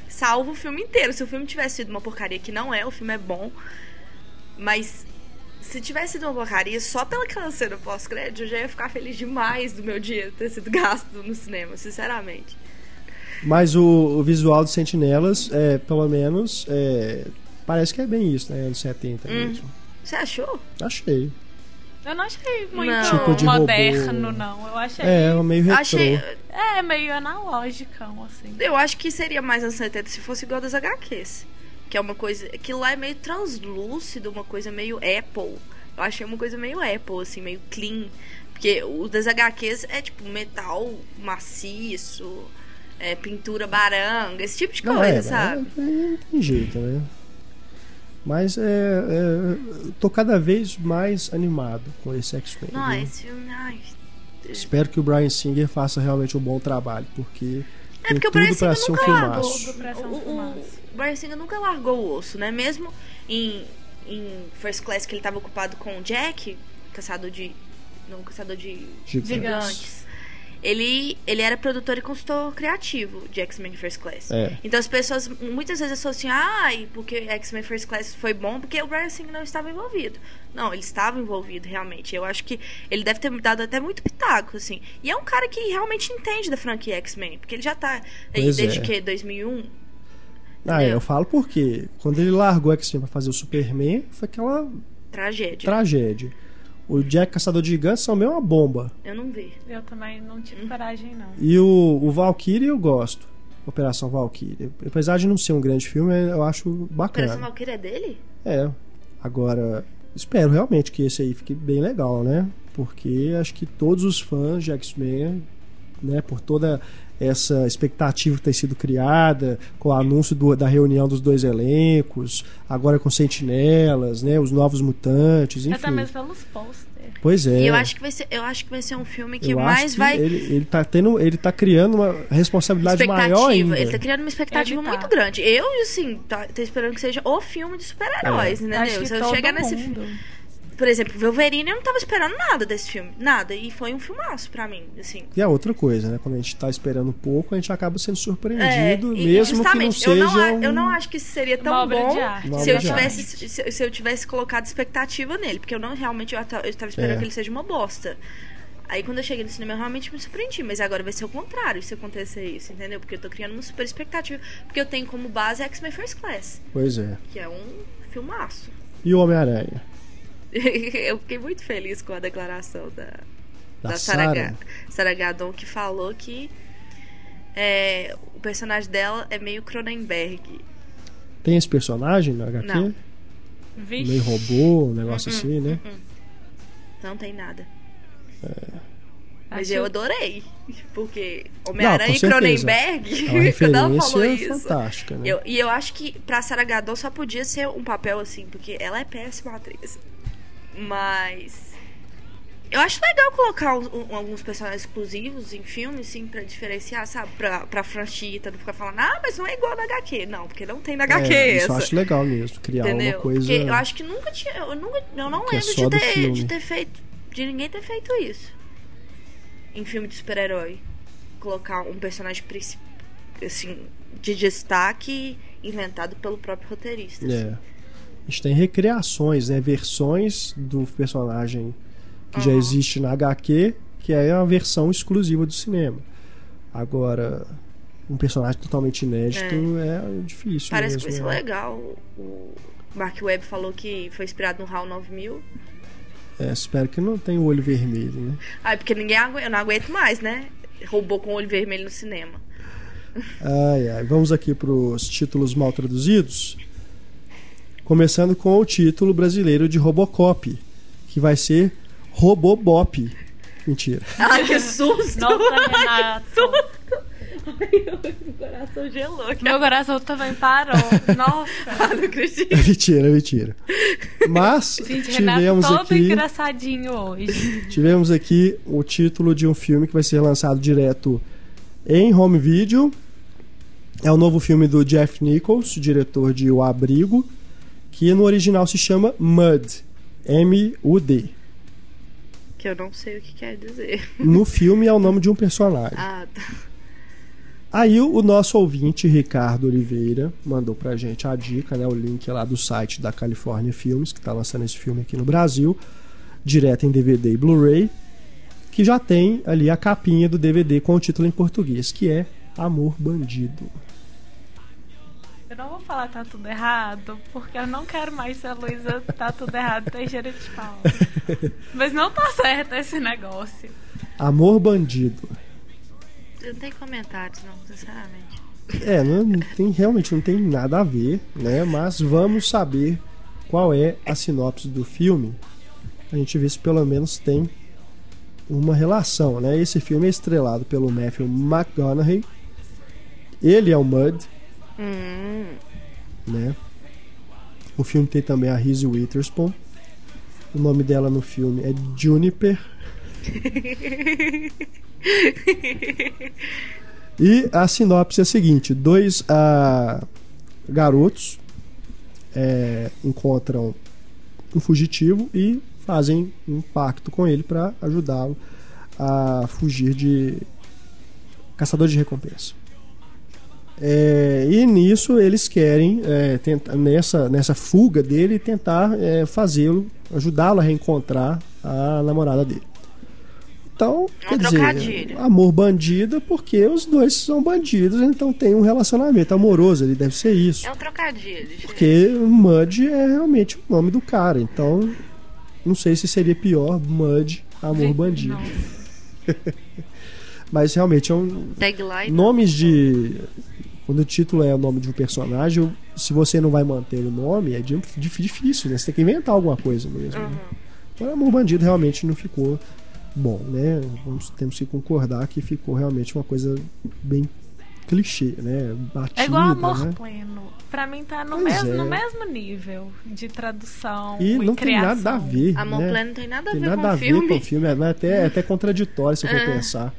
Salva o filme inteiro. Se o filme tivesse sido uma porcaria, que não é, o filme é bom. Mas se tivesse sido uma porcaria, só pelaquela cena pós-crédito, eu já ia ficar feliz demais do meu dia ter sido gasto no cinema, sinceramente. Mas o, o visual de Sentinelas, é, pelo menos, é, parece que é bem isso, né? Anos 70 Hum. mesmo. Você achou? Achei. Eu não achei muito Não. Tipo de moderno, robô. não. Eu achei. É, meio Eu retrô. achei. É, meio analógicão, assim. Eu acho que seria mais anos 70 se fosse igual das HQs. Que é uma coisa. Aquilo lá é meio translúcido, uma coisa meio Apple. Eu achei uma coisa meio Apple, assim, meio clean. Porque o das HQs é tipo metal maciço, é, pintura baranga, esse tipo de Não, coisa, é, sabe? é, não tem jeito, né? Mas é, é, tô cada vez mais animado com esse X-Men. Não, viu? esse filme. Ai, Espero que o Brian Singer faça realmente um bom trabalho, porque É porque o Brian Singer nunca largou. filmaço. Um O, o, o Brian Singer nunca largou o osso, né? Mesmo em, em First Class que ele tava ocupado com o Jack, caçador de. Não, caçador de Gigantes. gigantes. Ele, ele era produtor e consultor criativo de X-Men First Class. É. Então as pessoas muitas vezes associam, ai, porque X-Men First Class foi bom, porque o Brian Singer não estava envolvido. Não, ele estava envolvido realmente. Eu acho que ele deve ter dado até muito pitaco, assim. E é um cara que realmente entende da franquia X-Men, porque ele já tá aí desde é. que 2001. Ah, é, eu falo porque quando ele largou o X-Men pra fazer o Superman, foi aquela Tragédia. tragédia. O Jack Caçador de Gigantes são meio uma bomba. Eu não vi. Eu também não Hum. tive coragem, não. E o, o Valkyrie eu gosto. Operação Valkyrie. Apesar de não ser um grande filme, eu acho Operação bacana. Valkyrie é dele? É. Agora, espero realmente que esse aí fique bem legal, né? Porque acho que todos os fãs de X-Men né, por toda essa expectativa que tem sido criada, com o anúncio do, da reunião dos dois elencos, agora com sentinelas, né, os novos mutantes, enfim. Até mesmo pelos posters. Pois é. E eu acho que vai ser, eu acho que vai ser um filme que eu mais que vai. Ele, ele tá tendo, ele tá criando uma responsabilidade maior ainda. Ele tá criando uma expectativa tá. muito grande. Eu, assim, tá, tô esperando que seja o filme de super-heróis, é. entendeu? Se eu chegar nesse filme por exemplo, Wolverine eu não tava esperando nada desse filme. Nada. E foi um filmaço pra mim, assim. E a outra coisa, né? Quando a gente tá esperando pouco, a gente acaba sendo surpreendido, é, mesmo que não seja. Eu não, um... eu não acho que seria tão bom se eu, tivesse, se, se, eu tivesse colocado expectativa nele. Porque eu não realmente. Eu, eu tava esperando é. que ele seja uma bosta. Aí quando eu cheguei no cinema, eu realmente me surpreendi. Mas agora vai ser o contrário se acontecer isso, entendeu? Porque eu tô criando uma super expectativa. Porque eu tenho como base X-Men First Class. Pois é. Que é um filmaço. E o Homem-Aranha? eu fiquei muito feliz com a declaração da, da, da Sarah, Sarah Gadon, que falou que é, o personagem dela é meio Cronenberg. Tem esse personagem no HQ? Não. Meio robô, um negócio uh -uh, assim, né? Uh Não tem nada. É. Mas Acho... eu adorei. Porque Homem-Aranha e Cronenberg, é quando ela falou é isso. Fantástica, né? Eu, e eu acho que pra Sarah Gadon só podia ser um papel assim, porque ela é péssima atriz. Mas. Eu acho legal colocar um, alguns personagens exclusivos em filmes, sim, pra diferenciar, sabe? Pra, pra franchita, não ficar falando, ah, mas não é igual na HQ. Não, porque não tem na HQ é, essa. Isso eu acho legal mesmo, criar Entendeu? uma coisa. Porque eu acho que nunca tinha. Eu, nunca, eu não é lembro é de, ter, de ter feito. De ninguém ter feito isso. Em filme de super-herói. Colocar um personagem assim, de destaque inventado pelo próprio roteirista. É. Assim a gente tem recriações, né? Versões do personagem que uhum. já existe na HQ, que é a versão exclusiva do cinema. Agora, um personagem totalmente inédito é, é difícil. Parece mesmo, que vai ser legal. O Mark Webb falou que foi inspirado no HAL 9000. É, espero que não tenha o olho vermelho, né? Ah, porque ninguém aguenta, eu não aguento mais, né? Roubou com o olho vermelho no cinema. Ai, ai. Vamos aqui para os títulos mal traduzidos começando com o título brasileiro de Robocop, que vai ser Robobop. Mentira. Ai, que susto! Nossa, Renato. Meu coração gelou. Meu coração também parou. Nossa. Ah, não acredito. É mentira, é mentira. Mas Gente, tivemos Renato todo aqui. engraçadinho hoje. Tivemos aqui o título de um filme que vai ser lançado direto em home video. É o novo filme do Jeff Nichols, diretor de O Abrigo que no original se chama Mud. M-U-D. Que eu não sei o que quer dizer. No filme é o nome de um personagem. Ah, tá. Aí o, nosso ouvinte, Ricardo Oliveira, mandou pra gente a dica, né, o link lá do site da California Filmes, que tá lançando esse filme aqui no Brasil, direto em DVD e Blu-ray, que já tem ali a capinha do DVD com o título em português, que é Amor Bandido. Eu não vou falar tá tudo errado, porque eu não quero mais ser a Luísa tá tudo errado, Teixeira de pau. Mas não tá certo esse negócio. Amor bandido. Eu não tenho comentários, não, sinceramente. É, não, não tem, realmente não tem nada a ver, né? Mas vamos saber qual é a sinopse do filme. A gente vê se pelo menos tem uma relação, né? Esse filme é estrelado pelo Matthew McConaughey. Ele é o Mud, Hum. Né? O filme tem também a Reese Witherspoon. O nome dela no filme é Juniper. e a sinopse é a seguinte: dois ah, garotos é, encontram um fugitivo e fazem um pacto com ele para ajudá-lo a fugir de caçador de recompensa. É, e nisso eles querem, é, tentar, nessa, nessa fuga dele, tentar é, fazê-lo, ajudá-lo a reencontrar a namorada dele. Então, um quer dizer, amor bandido, porque os dois são bandidos, então tem um relacionamento amoroso, ele deve ser isso. É um trocadilho. Porque Mud é realmente o nome do cara, então não sei se seria pior Mud, amor bandido. Mas realmente é um. Tagline. Nomes de quando o título é o nome de um personagem, se você não vai manter o nome, é difícil, né? Você tem que inventar alguma coisa mesmo. Uhum. Né? Então, Amor Bandido realmente não ficou bom, né? Vamos, temos que concordar que ficou realmente uma coisa bem clichê, né? Batida, é igual amor né? pleno. Pra mim tá no mesmo, é. no mesmo nível de tradução e não criação. tem nada a ver. Amor né? pleno não tem nada a tem ver nada com a o ver filme. com o filme. É até, é até contraditório se eu for É. pensar.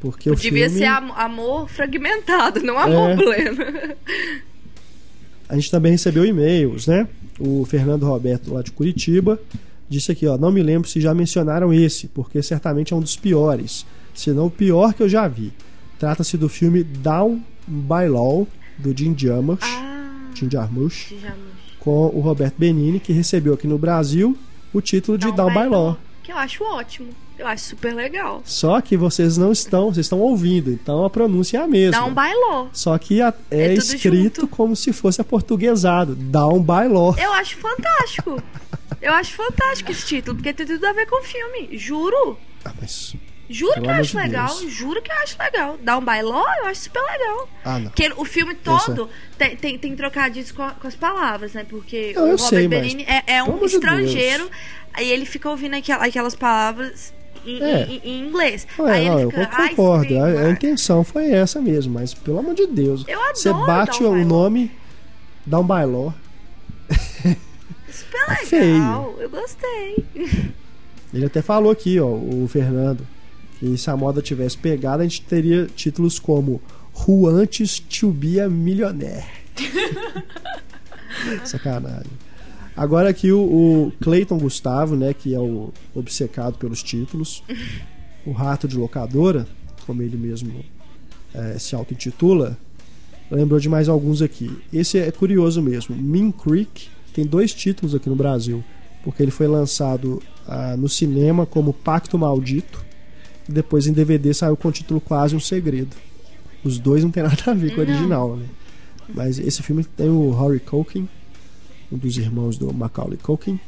Porque o Devia filme... ser am- amor fragmentado, não amor É. pleno. A gente também recebeu e-mails, né? O Fernando Roberto, lá de Curitiba, disse aqui, ó, não me lembro se já mencionaram esse, porque certamente é um dos piores, se não o pior que eu já vi. Trata-se do filme Down by Law, do Jim Jarmusch, Ah, Jim Jarmusch, com o Roberto Benini, que recebeu aqui no Brasil o título de Down, by Law. Que eu acho ótimo. Eu acho super legal. Só que vocês não estão, vocês estão ouvindo, então a pronúncia é a mesma. Down by law. Só que a- é, É escrito junto. como se fosse aportuguesado, Down by Law. Eu acho fantástico. Eu acho fantástico esse título, porque tem tudo a ver com o filme. Juro. Ah, mas Juro Pelo que eu acho de legal. Deus. Juro que eu acho legal. Down by law, eu acho super legal. Ah, não. Porque o filme todo tem, tem, tem trocadilhos com, com as palavras, né? Porque Não, o Robert sei, mas- Benini é, é pelo um amor de estrangeiro, aí ele fica ouvindo aquel- aquelas palavras em, É. em- em inglês. Não, é, aí não, eu fica, "I concordo. A, a my-" intenção foi essa mesmo, mas pelo amor de Deus. Eu adoro Você bate o nome Down by Law. Super Tá legal. feio. Eu gostei. Ele até falou aqui, ó, o Fernando, que se a moda tivesse pegado, a gente teria títulos como Who Antes to Be a Millionaire. Sacanagem. Agora aqui o, o Clayton Gustavo, né, que é o obcecado pelos títulos, o rato de locadora, como ele mesmo eh, se auto-intitula, lembrou de mais alguns aqui. Esse é curioso mesmo. Mean Creek tem dois títulos aqui no Brasil, porque ele foi lançado ah, no cinema como Pacto Maldito e depois em DVD saiu com o título Quase um Segredo. Os dois não tem nada a ver com o original, né? Mas esse filme tem o Rory Culkin, um dos irmãos do Macaulay Culkin,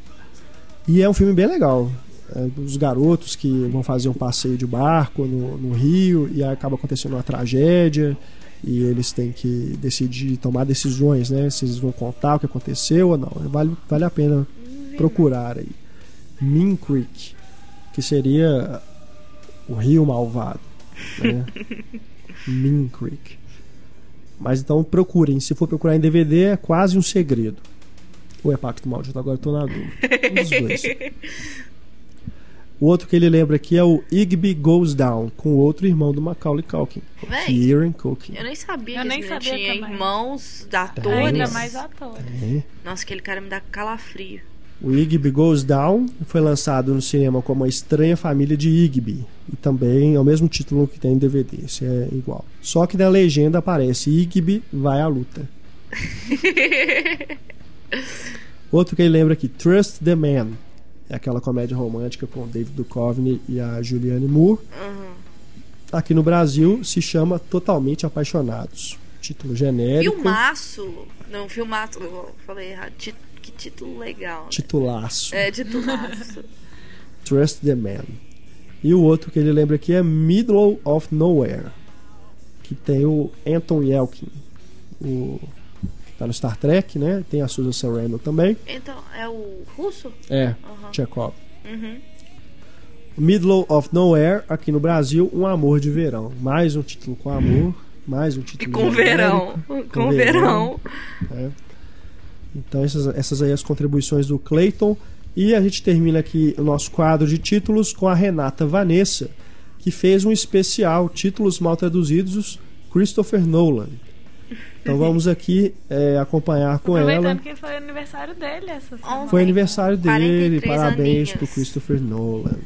e é um filme bem legal. É, os garotos que vão fazer um passeio de barco no, no rio e aí acaba acontecendo uma tragédia e eles têm que decidir tomar decisões, né? Se eles vão contar o que aconteceu ou não. Vale, vale a pena procurar aí. Mean Creek, que seria o rio malvado, né? mean Creek. Mas então procurem, se for procurar em DVD é quase um segredo. Ou é Pacto Maldito, agora eu tô na dúvida. Um dos dois. O outro que ele lembra aqui é o Igby Goes Down, com o outro irmão do Macaulay Culkin, Véi, Kieran Culkin. Eu nem sabia Eu que nem sabia tinha também. irmãos, Ainda atores. mais ator. É. Nossa, aquele cara me dá calafrio. O Igby Goes Down foi lançado no cinema como A Estranha Família de Igby. E também é o mesmo título que tem em DVD, esse é igual. Só que na legenda aparece Igby vai à luta. Outro que ele lembra aqui, Trust the Man. É aquela comédia romântica com o David Duchovny e a Julianne Moore. Uhum. Aqui no Brasil se chama Totalmente Apaixonados. Título genérico. Filmaço. Não, filmaço. Falei errado. Que título legal. né? Titulaço. É, titulaço. Trust the Man. E o outro que ele lembra aqui é Middle of Nowhere, que tem o Anton Yelkin, o tá no Star Trek, né? Tem a Susan Sarandon também. então, é o russo? É, Aham. Chekhov. Uhum. Middle of Nowhere, aqui no Brasil, Um Amor de Verão. Mais um título com amor, mais um título com verão. Com verão. verão. Então essas, essas aí as contribuições do Clayton. E a gente termina aqui o nosso quadro de títulos com a Renata Vanessa, que fez um especial Títulos Mal Traduzidos Christopher Nolan. Então vamos aqui é, acompanhar com Aproveitando ela. que foi aniversário dele essa semana. Foi aniversário dele, 43 parabéns aninhos. pro Christopher Nolan.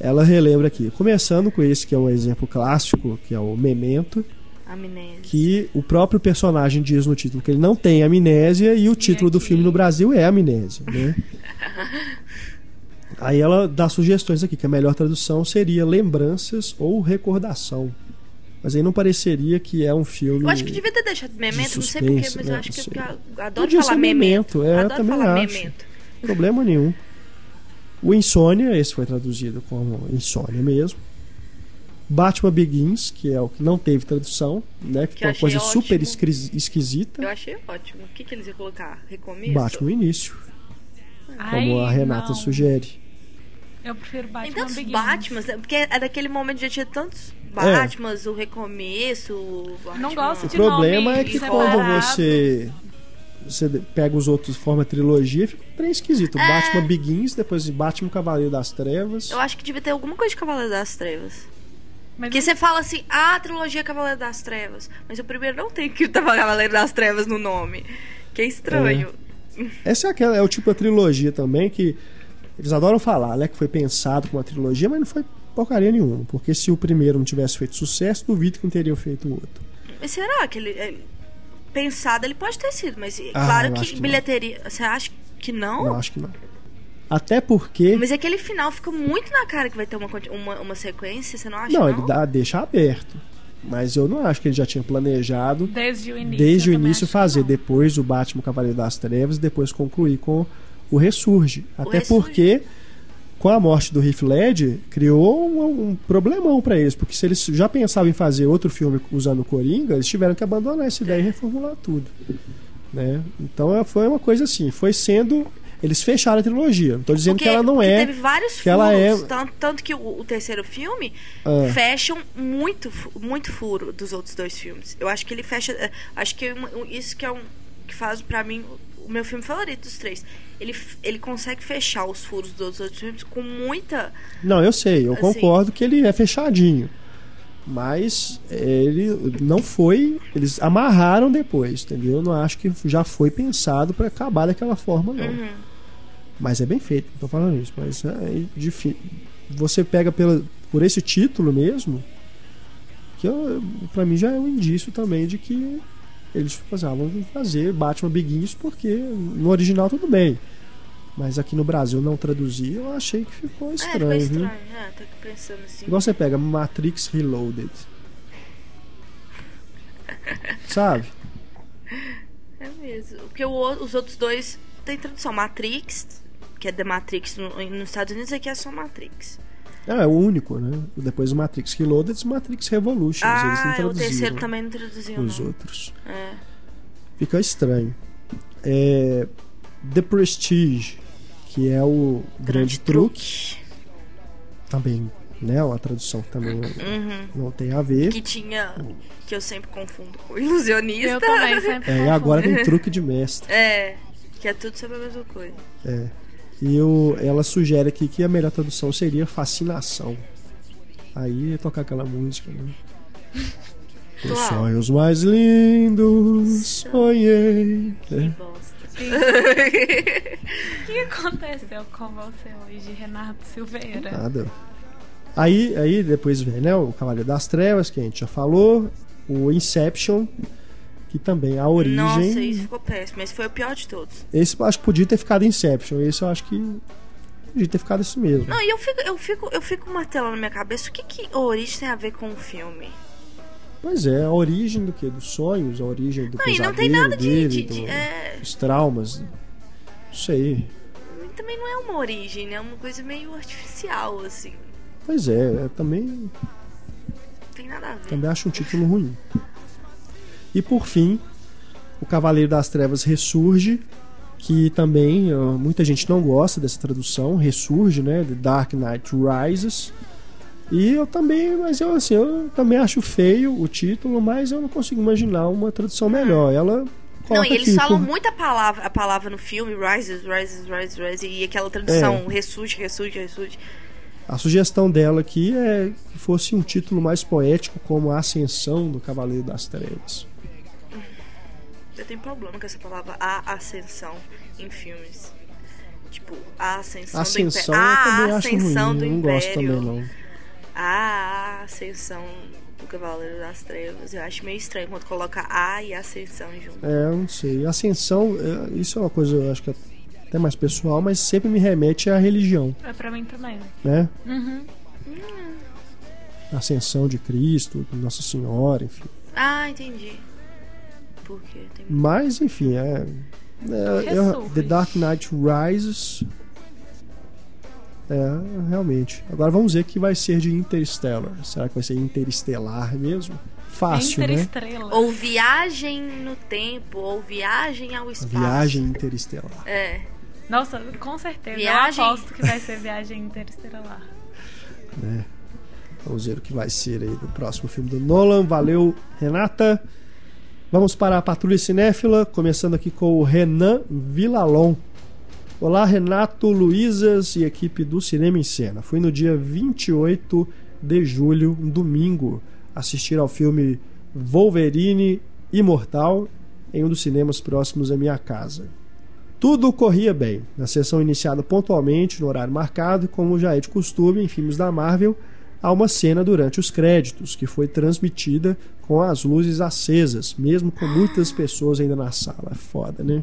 Ela relembra aqui, começando com esse que é um exemplo clássico, que é o Memento, Amnésia. que o próprio personagem diz no título que ele não tem amnésia e o título do filme no Brasil é Amnésia, né? Aí ela dá sugestões aqui, que a melhor tradução seria Lembranças ou Recordação. Mas aí não pareceria que é um filme. Eu acho que devia ter deixado memento, não sei porquê, suspense, mas né? eu acho que Não sei. eu adoro Podia falar memento. Memento, é, eu adoro também falar acho. memento. Problema nenhum. O Insônia, esse foi traduzido como Insônia mesmo. Batman Begins, que é o que não teve tradução, né? Que, Que foi uma eu coisa achei super ótimo. esquis- esquisita. Eu achei ótimo. O que, que eles iam colocar? Recomeço? Batman Início, Ai, como a Renata não. sugere. Eu prefiro Batman Tem tantos Begins. Batmans, né? porque é daquele momento já tinha tantos Batmans, o recomeço, o Batman... Não gosto O de problema nome é que separado. quando você você pega os outros forma trilogia, fica bem esquisito. É. Batman Begins, depois Batman Cavaleiro das Trevas. Eu acho que devia ter alguma coisa de Cavaleiro das Trevas. Mas Porque você fala assim, ah, a trilogia Cavaleiro das Trevas. Mas o primeiro não tem que tava Cavaleiro das Trevas no nome. Que é estranho. Essa é aquela é o tipo de trilogia também que eles adoram falar, né, que foi pensado como uma trilogia, mas não foi porcaria nenhuma, porque se o primeiro não tivesse feito sucesso, duvido que não teriam feito o outro. Mas será que ele. é, pensado ele pode ter sido, mas Ah, claro eu que, que não. bilheteria. Você acha que não? Não, acho que não. Até porque Mas aquele final fica muito na cara que vai ter uma, uma, uma sequência, você não acha? não, Não, ele dá, deixa aberto. Mas eu não acho que ele já tinha planejado Desde o início. desde o eu início fazer não. depois o Batman Cavaleiro das Trevas e depois concluir com o Ressurge. Até Ressurge. porque com a morte do Heath Ledger criou um, um problemão pra eles, porque se eles já pensavam em fazer outro filme usando o Coringa, eles tiveram que abandonar essa ideia e reformular tudo, né? Então é- foi uma coisa assim, foi sendo eles fecharam a trilogia. Não tô dizendo Porque, que ela não é Teve vários que furos. ela é- tanto, tanto que o, o terceiro filme Ah. fecham muito, muito furo dos outros dois filmes. Eu acho que ele fecha. é, Acho que um- isso que é um. que faz pra mim o meu filme favorito dos três. Ele, ele consegue fechar os furos dos outros filmes com muita. Não, eu sei, eu Assim. concordo que ele é fechadinho. Mas ele não foi. Eles amarraram depois, entendeu? Eu não acho que já foi pensado pra acabar daquela forma, não. Uhum. Mas é bem feito, não tô falando isso. Mas é difícil. Você pega pela, por esse título mesmo, que pra mim já é um indício também de que eles faziam, ah, vamos fazer Batman Begins porque no original tudo bem. Mas aqui no Brasil não traduzir, eu achei que ficou é, estranho, ficou viu? estranho. É, tô aqui pensando assim. Igual você pega Matrix Reloaded. Sabe? É mesmo. Porque o o- os outros dois tem tradução. Matrix, que é The Matrix no- nos Estados Unidos, aqui é só Matrix. É, é o único, né? Depois o Matrix Reloaded e Matrix Revolutions. eles não Ah, o traduziram terceiro também não traduziu, os não. outros. É. Fica estranho. É, The Prestige, que é o grande, truque, também, né? Uma tradução que também Uhum. não tem a ver. Que tinha. Que eu sempre confundo com ilusionista. Eu também sempre É, e confundo. agora tem truque de mestre. É. Que é tudo sobre a mesma coisa. É. E o, ela sugere aqui que a melhor tradução seria fascinação. Aí ia tocar aquela música, né? Os sonhos mais lindos sonhei. Que É. bosta. O que aconteceu com você hoje, Renato Silveira? Nada. Aí, aí depois vem, né? O Cavaleiro das Trevas, que a gente já falou. O Inception, que também a origem. Nossa, isso ficou péssimo. Esse foi o pior de todos. Esse eu acho que podia ter ficado Inception. Esse eu acho que podia ter ficado isso mesmo. Não, e eu fico, eu fico, eu fico martelando na minha cabeça o que, que a origem tem a ver com o filme. Pois é, a origem do que? Dos sonhos, a origem do Não, pesadelo não tem nada de. dele, de- do- de- é, dos traumas. Não sei. também não é uma origem, né? É uma coisa meio artificial, assim. Pois é, eu também, Não tem nada a ver. também acho um título ruim. E por fim, o Cavaleiro das Trevas ressurge, que também muita gente não gosta dessa tradução, ressurge, né? The Dark Knight Rises. E eu também, mas eu assim, eu também acho feio o título, mas eu não consigo imaginar uma tradução melhor. Ela Não, e eles aqui, falam por- muita palavra, a palavra no filme, rises, rises, rises, rises, e aquela tradução, É. ressurge, ressurge, ressurge. A sugestão dela aqui é que fosse um título mais poético, como A Ascensão do Cavaleiro das Trevas. Eu tenho problema com essa palavra, a ascensão, em filmes. Tipo, a ascensão, Ascensão do eu Império. também A acho ascensão ruim, do não gosto também não. A ascensão do Cavaleiro das Trevas. Eu acho meio estranho quando coloca a e ascensão junto. É, eu não sei. Ascensão, é, isso é uma coisa, eu acho que é até mais pessoal, mas sempre me remete à religião, É pra mim também. né? Uhum. Ascensão de Cristo, Nossa Senhora, enfim. Ah, entendi. Por quê? Tem... Mas, enfim, é. é- é- Ressurge. The Dark Knight Rises. É, realmente. Agora vamos ver o que vai ser de Interstellar. Será que vai ser interestelar mesmo? Fácil, né? Interestrela. Ou viagem no tempo, ou viagem ao espaço. Viagem interestelar. É. Nossa, com certeza. Viagem? Eu aposto que vai ser Viagem Interestelar. É. Vamos ver o que vai ser aí do próximo filme do Nolan. Valeu, Renata. Vamos para a Patrulha Cinéfila, começando aqui com o Renan Villalon. Olá, Renato, Luizas e equipe do Cinema em Cena. Fui no dia 28 de julho, um domingo, assistir ao filme Wolverine Imortal em um dos cinemas próximos à minha casa. Tudo corria bem. Na sessão iniciada pontualmente, no horário marcado, como já é de costume em filmes da Marvel, há uma cena durante os créditos, que foi transmitida com as luzes acesas, mesmo com muitas pessoas ainda na sala. É foda, né?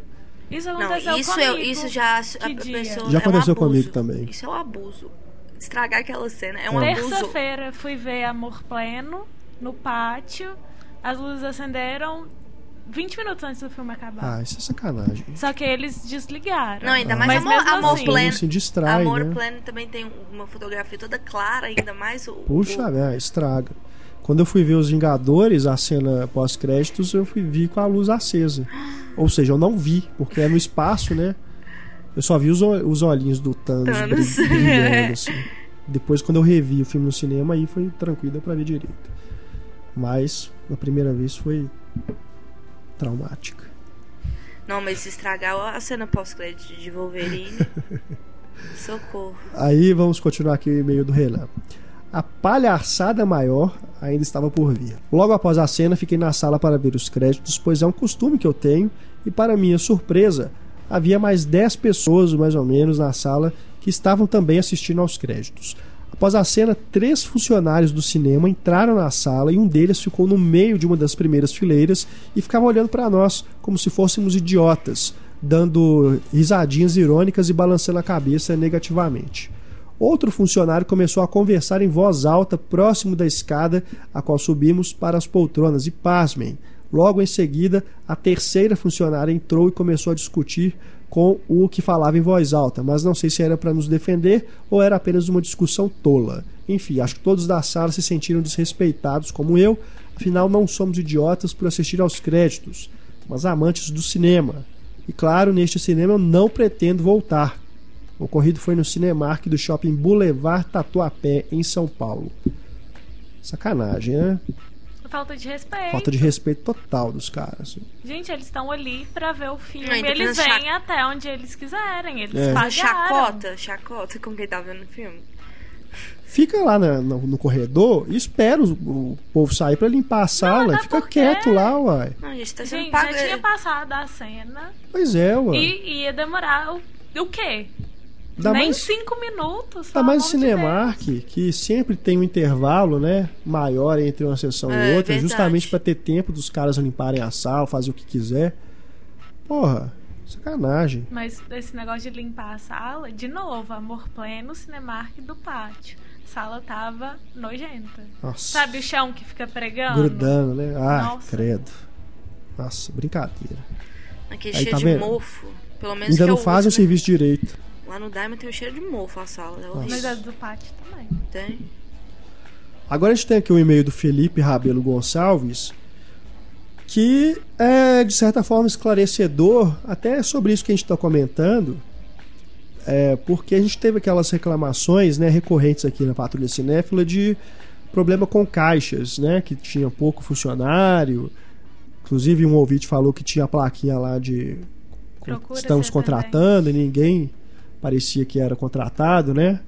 Isso aconteceu não, isso comigo. Eu, isso já a pessoa, já aconteceu é um comigo também. Isso é um abuso. Estragar aquela cena é um é. abuso. Terça-feira fui ver Amor Pleno no pátio. As luzes acenderam 20 minutos antes do filme acabar. Ah, isso é sacanagem. Só que eles desligaram. Não, ainda mais Mas Amor, amor assim, Pleno. Se distrai, amor né? Pleno também tem uma fotografia toda clara, ainda mais o. Puxa, o... É, estraga. Quando eu fui ver Os Vingadores, a cena pós-créditos, eu fui vi com a luz acesa. Ou seja, eu não vi, porque é no espaço, né? Eu só vi os, os olhinhos do Thanos, Thanos. brilhando, assim. Depois, quando eu revi o filme no cinema, aí foi tranquilo para ver direito. Mas, na primeira vez, foi traumática. Não, mas se estragar a cena pós-crédito de Wolverine. socorro. Aí vamos continuar aqui o e-mail do Renan. A palhaçada maior ainda estava por vir. Logo após a cena, fiquei na sala para ver os créditos, pois é um costume que eu tenho, e para minha surpresa, havia mais 10 pessoas, mais ou menos, na sala que estavam também assistindo aos créditos. Após a cena, três funcionários do cinema entraram na sala e um deles ficou no meio de uma das primeiras fileiras e ficava olhando para nós como se fôssemos idiotas, dando risadinhas irônicas e balançando a cabeça negativamente. Outro funcionário começou a conversar em voz alta próximo da escada a qual subimos para as poltronas e pasmem. Logo em seguida, a terceira funcionária entrou e começou a discutir com o que falava em voz alta, mas não sei se era para nos defender ou era apenas uma discussão tola. Enfim, acho que todos da sala se sentiram desrespeitados como eu, afinal não somos idiotas por assistir aos créditos, mas amantes do cinema. E claro, neste cinema eu não pretendo voltar. O ocorrido foi no Cinemark do Shopping Boulevard Tatuapé, em São Paulo. Sacanagem, né? Falta de respeito. Falta de respeito total dos caras. Gente, eles estão ali pra ver o filme. Não, eles vêm chac... até onde eles quiserem. Eles é. pagaram. Chacota, chacota com quem tá vendo o filme. Fica lá na, no, no, corredor e espera o, o povo sair pra limpar a sala. Não, Fica porque... quieto lá, uai. Não, a gente tá sendo gente, já tinha passado a cena. Pois é, uai. E ia demorar o, o quê? Dá Nem mais, cinco minutos. Dá mais o Cinemark, de que sempre tem um intervalo né, maior entre uma sessão é, e outra, verdade. justamente para ter tempo dos caras limparem a sala, fazer o que quiser. Porra, sacanagem. Mas esse negócio de limpar a sala, de novo, amor pleno, Cinemark do pátio. A sala tava nojenta. Nossa. Sabe o chão que fica pregando? Grudando, né? Ah, Nossa. credo. Nossa, brincadeira. Aquele Aí, cheio tá de vendo? mofo. Pelo menos Ainda não fazem o né? serviço direito. Lá no Diamond tem um cheiro de mofo a sala. É. Mas a do pátio também. Tem. Agora a gente tem aqui um e-mail do Felipe Rabelo Gonçalves que é de certa forma esclarecedor até sobre isso que a gente está comentando. É, porque a gente teve aquelas reclamações né, recorrentes aqui na Patrulha Cinéfila de problema com caixas, né, que tinha pouco funcionário. Inclusive um ouvinte falou que tinha a plaquinha lá de Procura estamos contratando também. e ninguém parecia que era contratado, né?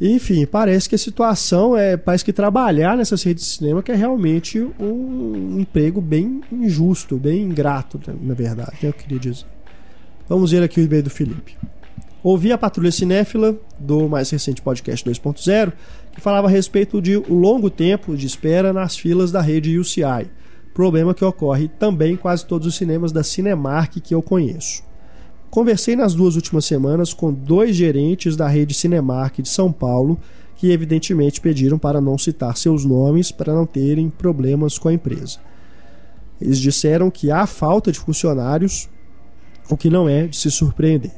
Enfim, parece que a situação é. Parece que trabalhar nessas redes de cinema que é realmente um, emprego bem injusto, bem ingrato, né, na verdade, é eu queria dizer. Vamos ver aqui o e-mail do Felipe. Ouvi a Patrulha Cinéfila, do mais recente podcast 2.0, que falava a respeito de um longo tempo de espera nas filas da rede UCI, problema que ocorre também em quase todos os cinemas da Cinemark que eu conheço. Conversei nas duas últimas semanas com dois gerentes da rede Cinemark de São Paulo, que evidentemente pediram para não citar seus nomes para não terem problemas com a empresa. Eles disseram que há falta de funcionários, o que não é de se surpreender.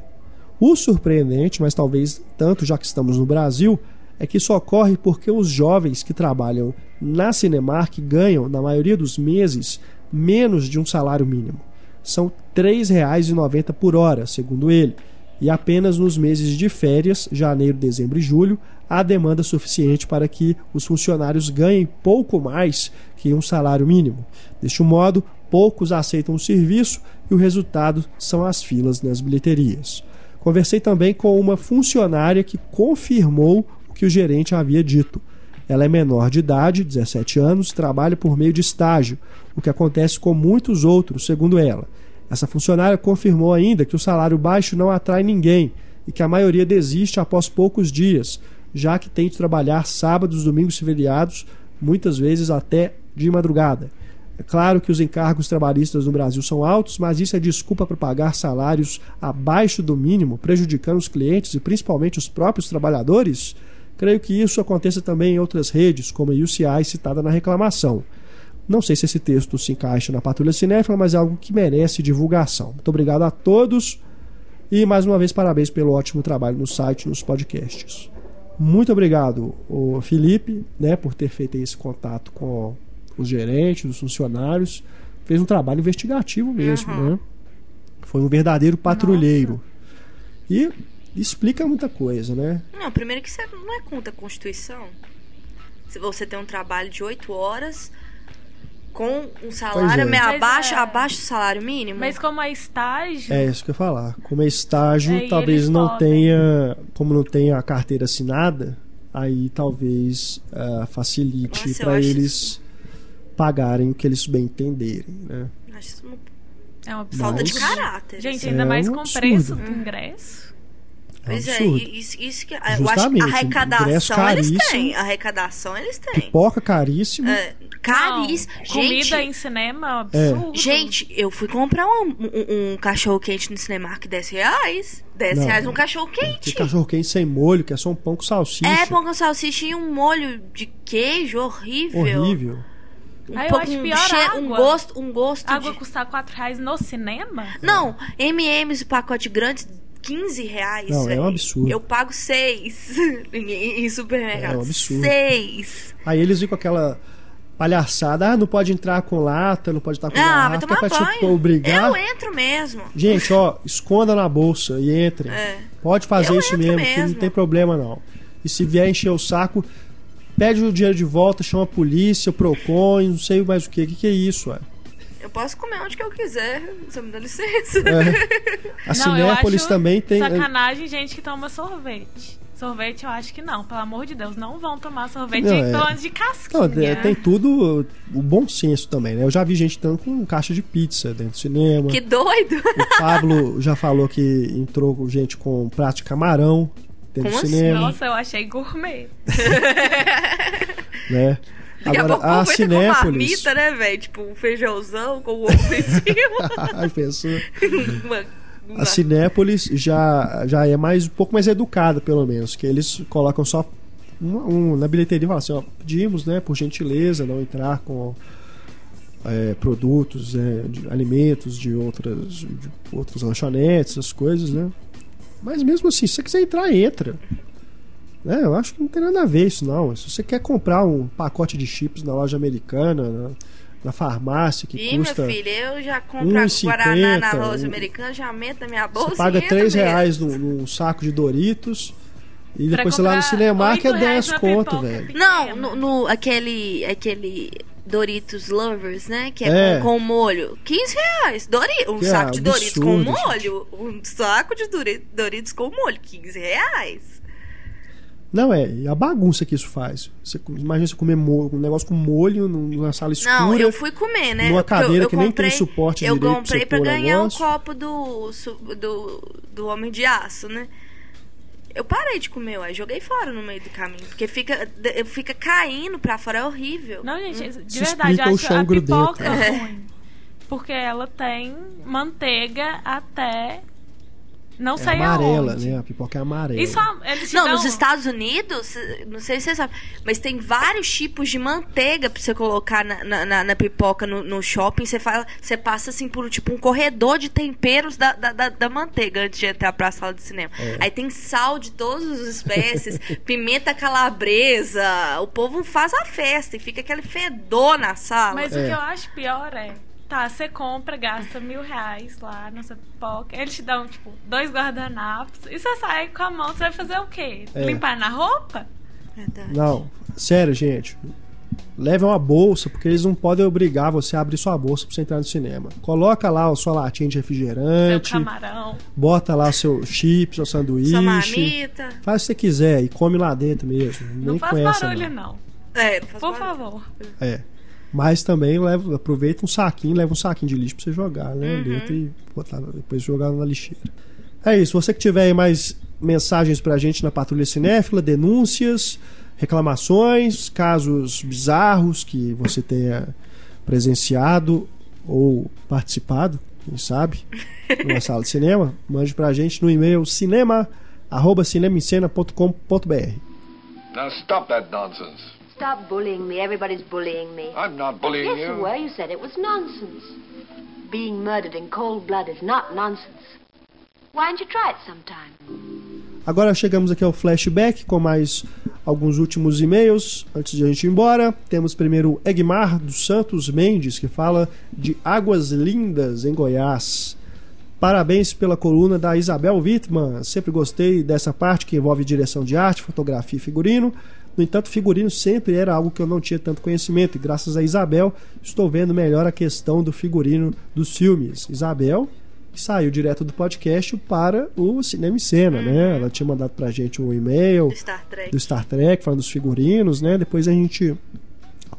O surpreendente, mas talvez tanto já que estamos no Brasil, é que isso ocorre porque os jovens que trabalham na Cinemark ganham, na maioria dos meses, menos de um salário mínimo são R$ 3,90 por hora, segundo ele. e apenas nos meses de férias, janeiro, dezembro e julho, há demanda suficiente para que os funcionários ganhem pouco mais que um salário mínimo. Deste modo, poucos aceitam o serviço e o resultado são as filas nas bilheterias. Conversei também com uma funcionária que confirmou o que o gerente havia dito. Ela é menor de idade, 17 anos, trabalha por meio de estágio, o que acontece com muitos outros, segundo ela. Essa funcionária confirmou ainda que o salário baixo não atrai ninguém e que a maioria desiste após poucos dias, já que tem de trabalhar sábados, domingos e feriados, muitas vezes até de madrugada. É claro que os encargos trabalhistas no Brasil são altos, mas isso é desculpa para pagar salários abaixo do mínimo, prejudicando os clientes e principalmente os próprios trabalhadores? Creio que isso aconteça também em outras redes, como a UCI citada na reclamação. Não sei se esse texto se encaixa na Patrulha Cinéfila, mas é algo que merece divulgação. Muito obrigado a todos e mais uma vez parabéns pelo ótimo trabalho no site e nos podcasts. Muito obrigado, o Felipe, né, por ter feito esse contato com os gerentes, os funcionários. Fez um trabalho investigativo mesmo, uhum. né? Foi um verdadeiro patrulheiro. Nossa. E explica muita coisa, né? Não, primeiro que você não é contra a Constituição. Se você tem um trabalho de oito horas, com um salário é. abaixo, é. abaixo do salário mínimo. Mas como é estágio. É isso que eu ia falar. Como é estágio, é, talvez não podem. tenha. Como não tenha a carteira assinada, aí talvez uh, facilite para eles isso... pagarem o que eles bem entenderem. Né? Acho isso uma... É uma falta de caráter. Gente, ainda é mais um com o preço do ingresso. Pois é, isso, isso que. Justamente, eu acho arrecadação eles têm. Arrecadação eles têm. Pipoca caríssimo. É, caríssimo. Não, gente, comida em cinema, é absurdo. É. Gente, eu fui comprar um, um, um cachorro quente no cinema que 10 reais. 10 não, reais um cachorro quente. cachorro quente sem molho, que é só um pão com salsicha. É, pão com salsicha e um molho de queijo horrível. Horrível. Um ah, eu acho pior um, cheiro, um gosto, um gosto água de... custar 4 reais no cinema? Não, M&M's o pacote grande 15 reais. Não, véio. é um absurdo. Eu pago 6 em supermercado. É um absurdo. 6. Aí eles vêm com aquela palhaçada, ah, não pode entrar com lata, não pode estar com ah, garrafa, vai é pra te obrigar. Eu entro mesmo. Gente, ó, esconda na bolsa e entre. É. Pode fazer eu isso mesmo, mesmo, que não tem problema não. E se vier encher o saco, pede o dinheiro de volta, chama a polícia, o Procon, não sei mais o que. O que, que é isso, ué? Eu posso comer onde que eu quiser, você me dá licença. É. A Cinépolis também tem. Sacanagem, gente que toma sorvete. Sorvete eu acho que não, pelo amor de Deus, não vão tomar sorvete não, é... de casquinha. Não, é, tem tudo o bom senso também, né? Eu já vi gente entrando com caixa de pizza dentro do cinema. Que doido! O Pablo já falou que entrou gente com prato de camarão dentro Como do assim? cinema. Nossa, eu achei gourmet. né? Daqui Agora, a pouco a Cinépolis... com marmita, né, velho? Tipo, um feijãozão com o ovo em cima. Ai, pensou. a Cinépolis já, já é mais um pouco mais educada, pelo menos. Que eles colocam só um, um na bilheteria e falam assim, ó, pedimos, né, por gentileza, não entrar com é, produtos, é, de alimentos de outras, de outros lanchonetes, essas coisas, né? Mas mesmo assim, se você quiser entrar, entra. É, eu acho que não tem nada a ver isso, não. Se você quer comprar um pacote de chips na loja americana, na, na farmácia, que Ih, custa. Ih, meu filho, eu já compro Guaraná na loja americana, já meto na minha bolsa. Você paga 3 reais num, num saco de Doritos. E depois você lá no cinema que é 10 conto, velho. Não, no, no, aquele, aquele Doritos Lovers, né? Que é, é. Com, com, molho. 15 reais. Dori um que saco é de Doritos com molho. Gente. Um saco de Doritos com molho. 15 reais. Não, é, e a bagunça que isso faz. Você, imagina você comer molho, um negócio com molho numa sala escura. Não, eu fui comer, né? Numa cadeira eu, eu que comprei, nem tem suporte eu direito. Eu comprei pra, pra ganhar um copo do, do, do Homem de Aço, né? Eu parei de comer, ué, joguei fora no meio do caminho. Porque fica, fica caindo pra fora, é horrível. Não, gente, hum. de Se verdade, eu acho a pipoca ruim. Porque ela tem manteiga até não é sei amarela, aonde. né? A pipoca é amarela. Isso, eles não, dão... nos Estados Unidos, não sei se você sabe, mas tem vários tipos de manteiga pra você colocar na, na, na pipoca no, no, shopping. Você, fala, você passa assim por tipo um corredor de temperos da, da, da, da manteiga antes de entrar pra sala de cinema. É. Aí tem sal de todas as espécies, pimenta calabresa. O povo faz a festa e fica aquele fedor na sala. Mas é. o que eu acho pior é Tá, você compra, gasta mil reais lá na sua pipoca. Eles te dão, tipo, dois guardanapos. E você sai com a mão, você vai fazer o quê? É. Limpar na roupa? Verdade. Não, sério, gente. Leve uma bolsa, porque eles não podem obrigar você a abrir sua bolsa pra você entrar no cinema. Coloca lá a sua latinha de refrigerante. Seu camarão. Bota lá seu chips, seu sanduíche. Sua marmita. Faz o que você quiser e come lá dentro mesmo. Não Nem faz barulho, não. não. É, não faz Por barulho. favor. É. Mas também leva, aproveita um saquinho, leva um saquinho de lixo pra você jogar né, uhum. dentro e botar, depois jogar na lixeira. É isso. Você que tiver aí mais mensagens pra gente na Patrulha Cinéfila, denúncias, reclamações, casos bizarros que você tenha presenciado ou participado, quem sabe, numa sala de cinema, mande pra gente no e-mail cinema@cinemascena.com.br. Now stop that nonsense. Stop bullying me. Everybody's bullying me. I'm not bullying yes, you. Yes, you were. You said it was nonsense. Being murdered in cold blood is not nonsense. Why don't you try it sometime? Agora chegamos aqui ao flashback com mais alguns últimos e-mails antes de a gente ir embora. Temos primeiro Egmar dos Santos Mendes que fala de Águas Lindas em Goiás. Parabéns pela coluna da Isabel Wittmann. Sempre gostei dessa parte que envolve direção de arte, fotografia e figurino. No entanto, figurino sempre era algo que eu não tinha tanto conhecimento, e graças a Isabel estou vendo melhor a questão do figurino dos filmes. Isabel saiu direto do podcast para o Cinema e Cena, né? uhum. né? Ela tinha mandado pra gente um e-mail do Star Trek, do Star Trek falando dos figurinos, né? Depois a gente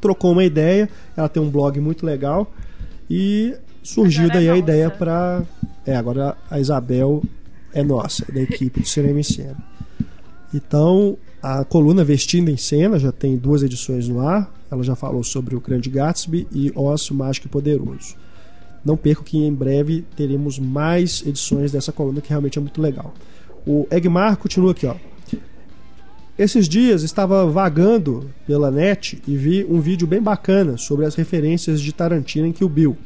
trocou uma ideia. Ela tem um blog muito legal e surgiu agora daí é a ideia para é agora a Isabel é nossa, da equipe do Cinema e Cena. Então a coluna Vestindo em Cena já tem duas edições no ar. Ela já falou sobre o Grande Gatsby e Osso Mágico e Poderoso. Não perco que em breve teremos mais edições dessa coluna que realmente é muito legal. O Egmar continua aqui, ó. Esses dias estava vagando pela net e vi um vídeo bem bacana sobre as referências de Tarantino em Kill Bill.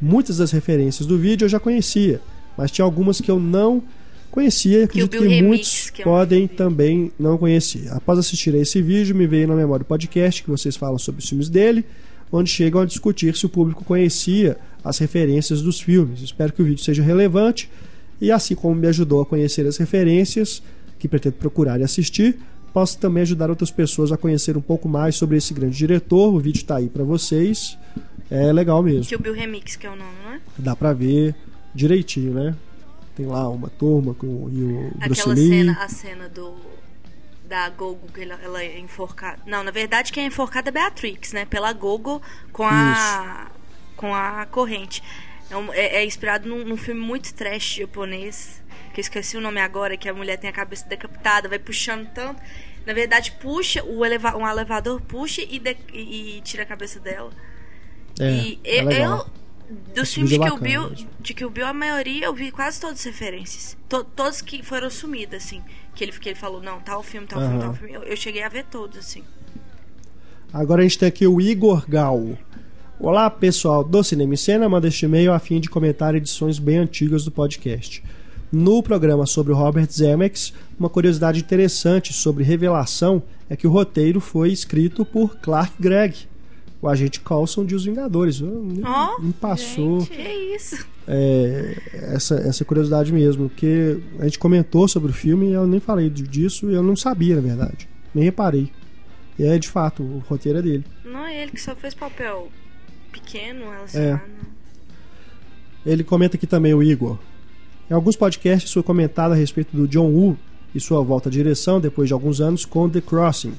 Muitas das referências do vídeo eu já conhecia, mas tinha algumas que eu não conhecia e acredito que, muitos que é podem também não conhecer. Após assistir a esse vídeo, me veio na memória o podcast que vocês falam sobre os filmes dele, onde chegam a discutir se o público conhecia as referências dos filmes. Espero que o vídeo seja relevante e, assim como me ajudou a conhecer as referências que pretendo procurar e assistir, possa também ajudar outras pessoas a conhecer um pouco mais sobre esse grande diretor. O vídeo está aí para vocês. É legal mesmo. O Bill Remix, que é o nome, não é? Dá pra ver direitinho, né? Tem lá uma turma com e o Bruce Aquela cena, a cena do da Gogo que ela, ela é enforcada. Não, na verdade quem é enforcada é Beatrix, né? Pela Gogo com a Isso. com a corrente. É, um, é, é inspirado num, num, filme muito trash japonês, que eu esqueci o nome agora, que a mulher tem a cabeça decapitada, vai puxando tanto. Na verdade, puxa, o eleva, um elevador puxa e, de, e, e tira a cabeça dela. É, e é eu, dos filmes de Kill, Bill, de Kill Bill, a maioria eu vi quase todas as referências. To, todos que foram sumidas, assim. Que ele, que ele falou, não, tal filme, tal uhum. filme, tal filme. Eu, eu, cheguei a ver todos, assim. Agora a gente tem aqui o Igor Gal. Olá, pessoal do Cinema e Cena. Manda este e-mail a fim de comentar edições bem antigas do podcast. No programa sobre o Robert Zemeckis, uma curiosidade interessante sobre Revelação é que o roteiro foi escrito por Clark Gregg, o agente Coulson de Os Vingadores. Me, oh, me passou. Gente, que isso? É, essa, essa curiosidade mesmo, porque a gente comentou sobre o filme e eu nem falei disso e eu não sabia, na verdade. Nem reparei. E é de fato, o roteiro é dele. Não é ele que só fez papel pequeno, é. Ele comenta aqui também, o Igor. Em alguns podcasts foi comentado a respeito do John Woo e sua volta à direção depois de alguns anos com The Crossing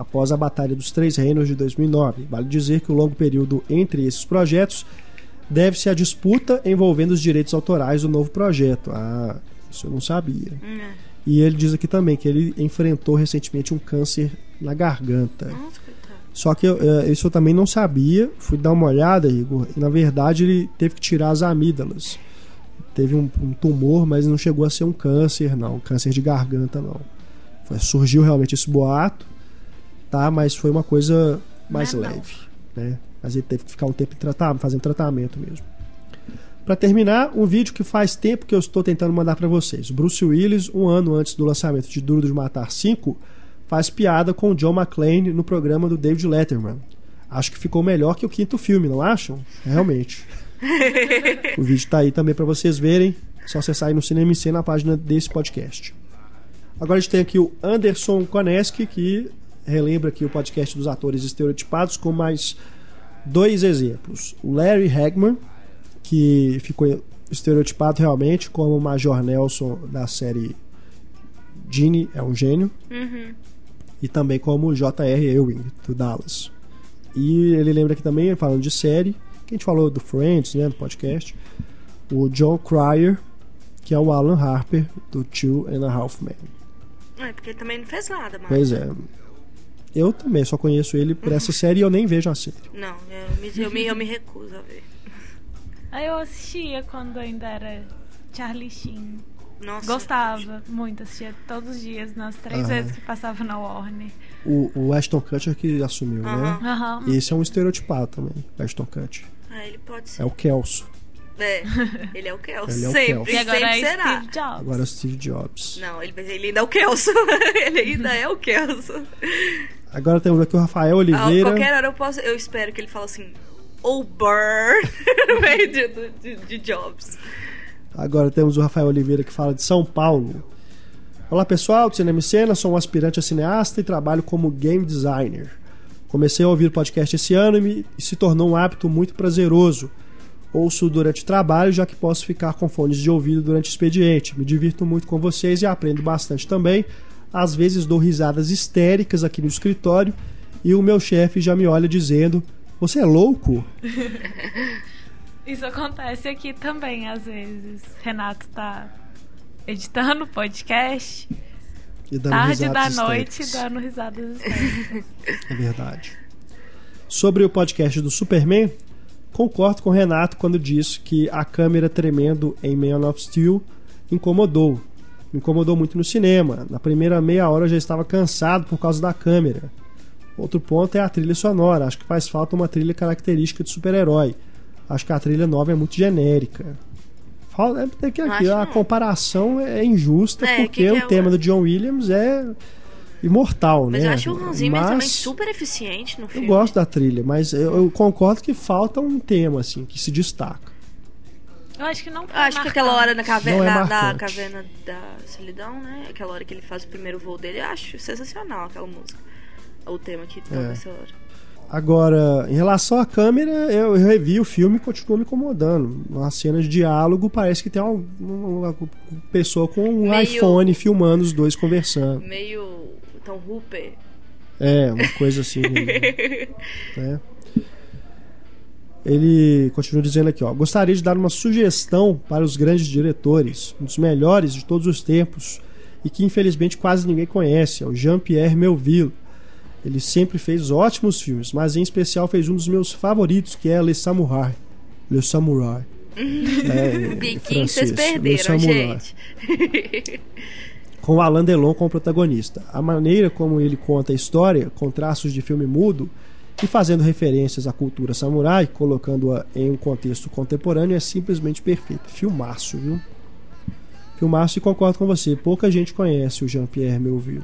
após a Batalha dos Três Reinos de 2009. Vale dizer que o longo período entre esses projetos deve-se à disputa envolvendo os direitos autorais do novo projeto. Ah, isso eu não sabia. Hum. E ele diz aqui também que ele enfrentou recentemente um câncer na garganta. Só que uh, isso eu também não sabia. Fui dar uma olhada, Igor, e na verdade ele teve que tirar as amígdalas. Teve um, um tumor, mas não chegou a ser um câncer, não. Câncer de garganta, não. Foi, surgiu realmente esse boato tá? Mas foi uma coisa mais leve, não. né? Mas ele teve que ficar um tempo tratar, fazendo tratamento mesmo. Para terminar, um vídeo que faz tempo que eu estou tentando mandar para vocês. Bruce Willis, um ano antes do lançamento de Duro de Matar 5, faz piada com o John McClane no programa do David Letterman. Acho que ficou melhor que o quinto filme, não acham? Realmente. o vídeo tá aí também para vocês verem. Só acessar aí no Cinema C na página desse podcast. Agora a gente tem aqui o Anderson Koneski, que relembra aqui o podcast dos atores estereotipados com mais dois exemplos. O Larry Hagman, que ficou estereotipado realmente como o Major Nelson da série Gene é um gênio. Uhum. E também como o J.R. Ewing, do Dallas. E ele lembra aqui também, falando de série, que a gente falou do Friends, né, no podcast, o John Cryer, que é o Alan Harper, do Two and a Half Men. É, porque ele também não fez nada, mas... Pois é. Eu também só conheço ele por essa série e eu nem vejo a série. Não, eu me, eu me, eu me recuso a ver. Aí eu assistia quando ainda era Charlie Sheen. Nossa, Gostava muito, assistia todos os dias, nas três Aham. vezes que passava na Warner. O, o Ashton Kutcher que assumiu, né? Aham. Aham. Esse é um estereotipado também, Ashton Kutcher. Ah, ele pode ser. É o Kelso. É, ele é o Kelso. Ele é o sempre, Kelso. E agora sempre é será. Steve Jobs. Agora é o Steve Jobs. Não, ele, ele ainda é o Kelso. ele ainda é o Kelso. Agora temos aqui o Rafael A Oliveira. qualquer hora eu posso. Eu espero que ele fale assim. Oh, burr! no meio de, de, de Jobs. Agora temos o Rafael Oliveira que fala de São Paulo. Olá pessoal, do Cinema e Cena, sou um aspirante a cineasta e trabalho como game designer. Comecei a ouvir o podcast esse ano e, me, e se tornou um hábito muito prazeroso. Ouço durante o trabalho, já que posso ficar com fones de ouvido durante o expediente. Me divirto muito com vocês e aprendo bastante também. Às vezes dou risadas histéricas aqui no escritório e o meu chefe já me olha dizendo: Você é louco? Isso acontece aqui também, às vezes. Renato tá editando o podcast, E dando tarde da noite, histéricas. dando risadas histéricas. É verdade. Sobre o podcast do Superman, concordo com o Renato quando diz que a câmera tremendo em Man of Steel incomodou. Me incomodou muito no cinema. Na primeira meia hora eu já estava cansado por causa da câmera. Outro ponto é a trilha sonora. Acho que faz falta uma trilha característica de super-herói. Acho que a trilha nova é muito genérica. Fala- É que aqui a não. comparação é injusta É, porque que que o é tema o- do John Williams é imortal, Mas né? eu acho o Hans Zimmer Mas- também super eficiente no eu filme. gosto da trilha, mas eu, eu concordo que falta um tema assim que se destaca. Eu acho que não Eu acho que aquela hora na caverna, é na, na marcante. caverna da solidão, né? Aquela hora que ele faz o primeiro voo dele, eu acho sensacional aquela música. O tema que toca É. essa hora. Agora, em relação à câmera, eu, eu revi o filme e continuou me incomodando. Nas cenas de diálogo, parece que tem uma, uma- uma pessoa com um Meio- iPhone filmando os dois conversando. Meio Tom Hooper. É, uma coisa assim. né? Ele continua dizendo aqui, ó. Gostaria de dar uma sugestão para os grandes diretores, um dos melhores de todos os tempos, e que infelizmente quase ninguém conhece, é o Jean-Pierre Melville. Ele sempre fez ótimos filmes, mas em especial fez um dos meus favoritos, que é Le Samurai. Le Samurai. É, em Biquinho, vocês perderam, gente. com Alain Delon como protagonista. A maneira como ele conta a história, com traços de filme mudo e fazendo referências à cultura samurai, colocando-a em um contexto contemporâneo, é simplesmente perfeito. Filmaço, viu? Filmaço e concordo com você. Pouca gente conhece o Jean-Pierre Melville.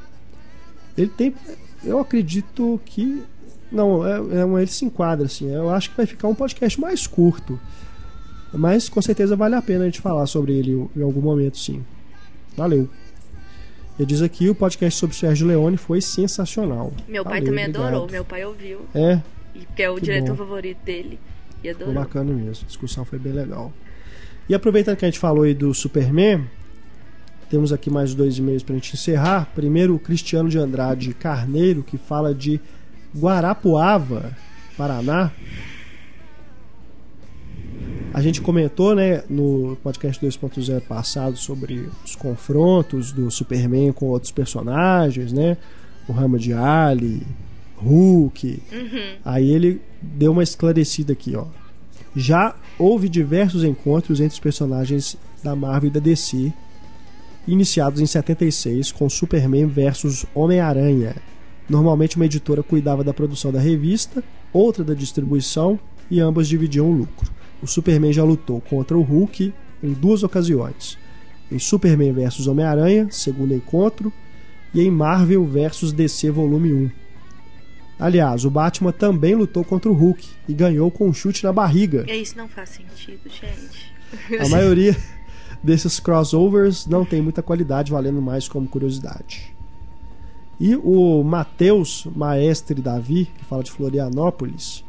Ele tem. Eu acredito que. Não, é, é um- ele se enquadra assim. Eu acho que vai ficar um podcast mais curto. Mas com certeza vale a pena a gente falar sobre ele em algum momento, sim. Valeu. Ele diz aqui: o podcast sobre Sérgio Leone foi sensacional. Meu pai Valeu, também obrigado. adorou, meu pai ouviu. É, porque é o Que diretor bom. favorito dele. E foi adorou. bacana mesmo. A discussão foi bem legal. E aproveitando que a gente falou aí do Superman, temos aqui mais dois e-mails pra gente encerrar. Primeiro, o Cristiano de Andrade Carneiro, que fala de Guarapuava, Paraná. A gente comentou, né, no podcast 2.0 passado sobre os confrontos do Superman com outros personagens, né? O Rama de Ali, Hulk. Aí ele deu uma esclarecida aqui, ó. Já houve diversos encontros entre os personagens da Marvel e da DC, iniciados em 76 com Superman versus Homem-Aranha. Normalmente uma editora cuidava da produção da revista, outra da distribuição e ambas dividiam o lucro. O Superman já lutou contra o Hulk em duas ocasiões. Em Superman vs Homem-Aranha, segundo encontro, e em Marvel vs DC volume 1. Aliás, o Batman também lutou contra o Hulk e ganhou com um chute na barriga. Isso não faz sentido, gente. A maioria desses crossovers não tem muita qualidade, valendo mais como curiosidade. E o Matheus Maestre Davi, que fala de Florianópolis,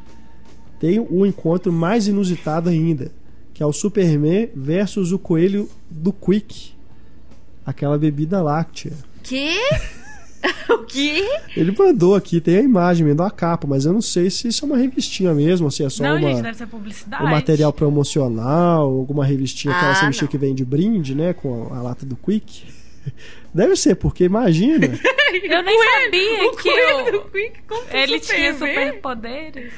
tem o um encontro mais inusitado ainda, que é o Superman versus o coelho do Quick, aquela bebida láctea. Que? o quê? Ele mandou aqui, tem a imagem, mandou a capa, mas eu não sei se isso é uma revistinha mesmo, ou se é só não, uma, gente, deve ser publicidade. um material promocional, alguma revistinha, aquela Ah, revistinha não. que vem de brinde, né, com a, a lata do Quick. Deve ser, porque imagina. Eu nem sabia que coelho o- do Quick contra o ele tinha superpoderes.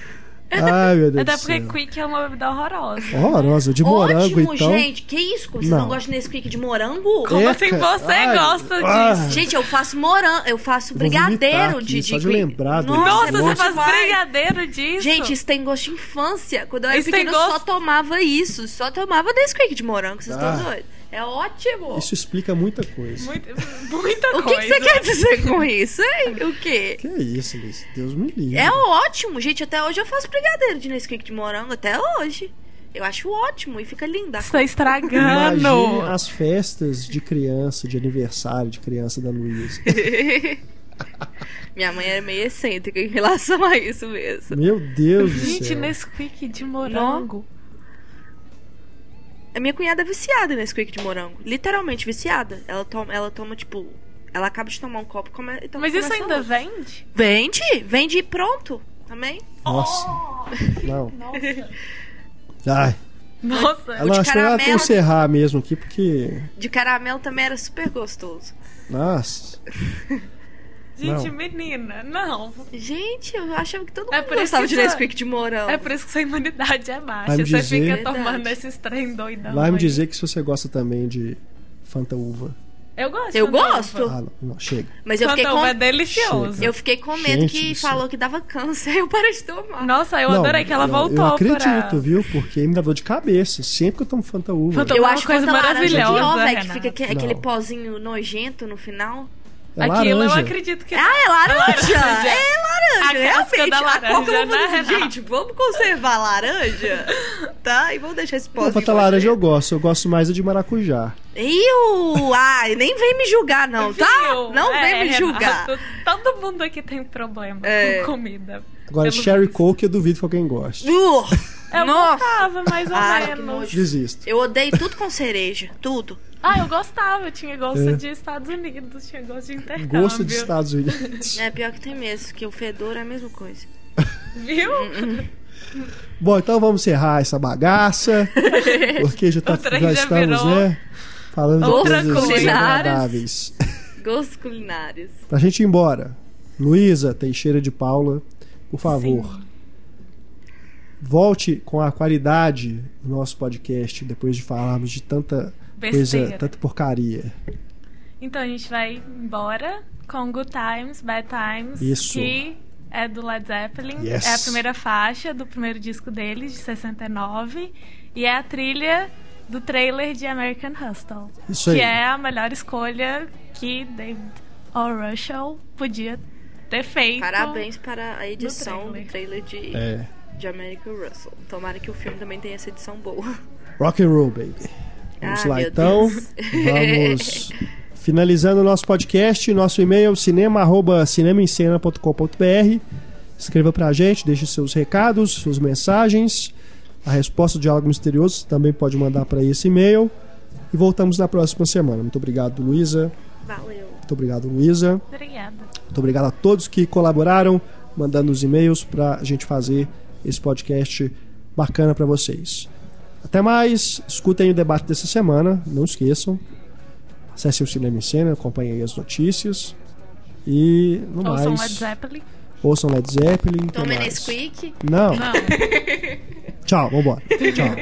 Ai, meu Deus Até porque céu. Quick é uma bebida horrorosa. Horrorosa, de morango Ótimo, então. gente. Que isso? Vocês Não. não, gostam de Nesquik de morango? Como É, assim você Ai, gosta ah. disso? Gente, eu faço morango, eu faço vou brigadeiro aqui, de, de só de Quick. lembrar do- Nossa, é você faz demais. brigadeiro disso? Gente, isso tem gosto de infância. Quando eu era Isso pequena, eu só gosto- tomava isso. Só tomava Nesquik de morango. Vocês Ah. estão doidos? É ótimo. Isso explica muita coisa. Muito- muita O que, coisa. que você quer dizer com isso, hein? O quê? Que é isso, Liz? Deus me livre. É ótimo, gente. Até hoje eu faço brigadeiro de Nesquik de morango. Até hoje. Eu acho ótimo e fica linda. Você tá estragando. Imagine as festas de criança, de aniversário de criança da Luísa. Minha mãe era meio excêntrica em relação a isso mesmo. Meu Deus do Gente, céu. Nesquik de morango. A minha cunhada é viciada em Nesquik de morango. Literalmente viciada. Ela toma, ela toma tipo. Ela acaba de tomar um copo e come, e toma Mas isso ainda outro. vende? Vende? Vende pronto também. Nossa. Não. Ai. Nossa. Ela de achou melhor caramelo. encerrar mesmo aqui, porque. De caramelo também era super gostoso. Nossa. Gente, Não. menina, não. Gente, eu achava que todo mundo É por isso gostava que de Nesquik de morango. É por isso que sua imunidade é baixa. Você dizer- fica Verdade. tomando esses trem doidão. Vai me aí. dizer que se você gosta também de Fanta Uva. Eu gosto. Eu gosto. Ah, não, não, chega. Mas eu Fanta fiquei com. Uva é delicioso. Eu fiquei com medo Gente que do céu. falou que dava câncer. Eu parei de tomar. Nossa, eu Não, adorei que ela eu- voltou Eu acredito, pra... viu? Porque me dá dor de cabeça. Sempre que eu tomo Fanta Uva. Fanta eu uma acho coisa Fanta laranja maravilhosa, pior, velho, que Renata. fica aque- aquele Não. pozinho nojento no final. É Aquilo laranja. eu acredito que... Ah, é laranja! laranja. É A laranja, casca realmente. da A eu laranja, vou né? Gente, vamos conservar a laranja, tá? E vamos deixar esse pozinho Fanta laranja eu gosto. Eu gosto mais a de maracujá. Iu! Ai, nem vem me julgar, não, tá? Viu? Não É, vem me julgar. Renato, todo mundo aqui tem problema É. com comida. Agora, Sherry visto. Coke eu duvido que alguém goste. Uh, Eu Nossa! gostava, mais ou Ai, menos. Desisto. Eu odeio tudo com cereja. Tudo. Ah, eu gostava. Eu tinha gosto É. de Estados Unidos. Tinha gosto de intercâmbio. Gosto dos Estados Unidos. É pior que tem mesmo, que o fedor é a mesma coisa. Viu? Bom, então vamos encerrar essa bagaça. Porque já, tá, já já estamos, né? Falando de coisas desagradáveis. Gostos culinários. Pra gente ir embora, Luísa Teixeira de Paula, por favor, volte com a qualidade do nosso podcast depois de falarmos de tanta coisa, Besteira. tanta porcaria. Então a gente vai embora com Good Times, Bad Times, Isso. que é do Led Zeppelin. Yes. É a primeira faixa do primeiro disco deles, de 69. E é a trilha do trailer de American Hustle. Isso aí. Que é a melhor escolha que David O. Russell podia ter feito. Parabéns para a edição do trailer. trailer de, É, de American Russell. Tomara que o filme também tenha essa edição boa. rock and roll, baby. Vamos Ah, lá então. Deus. Vamos finalizando o nosso podcast, nosso e-mail cinema@cinemaencena.com.br. Escreva pra gente, deixe seus recados, suas mensagens. A resposta do Diálogo Misterioso também pode mandar para esse e-mail. E voltamos na próxima semana. Muito obrigado, Luísa. Valeu. Muito obrigado, Luísa. Obrigada. Muito obrigado a todos que colaboraram, mandando os e-mails para a gente fazer esse podcast bacana para vocês. Até mais, escutem o debate dessa semana, não esqueçam. Acessem o Cinema em Cena, acompanhem aí as notícias. E no Ouçam mais, Led Zeppelin. ouçam Led Zeppelin. Tomem? Nesquik. Não, Não. tchau, vambora. Tchau.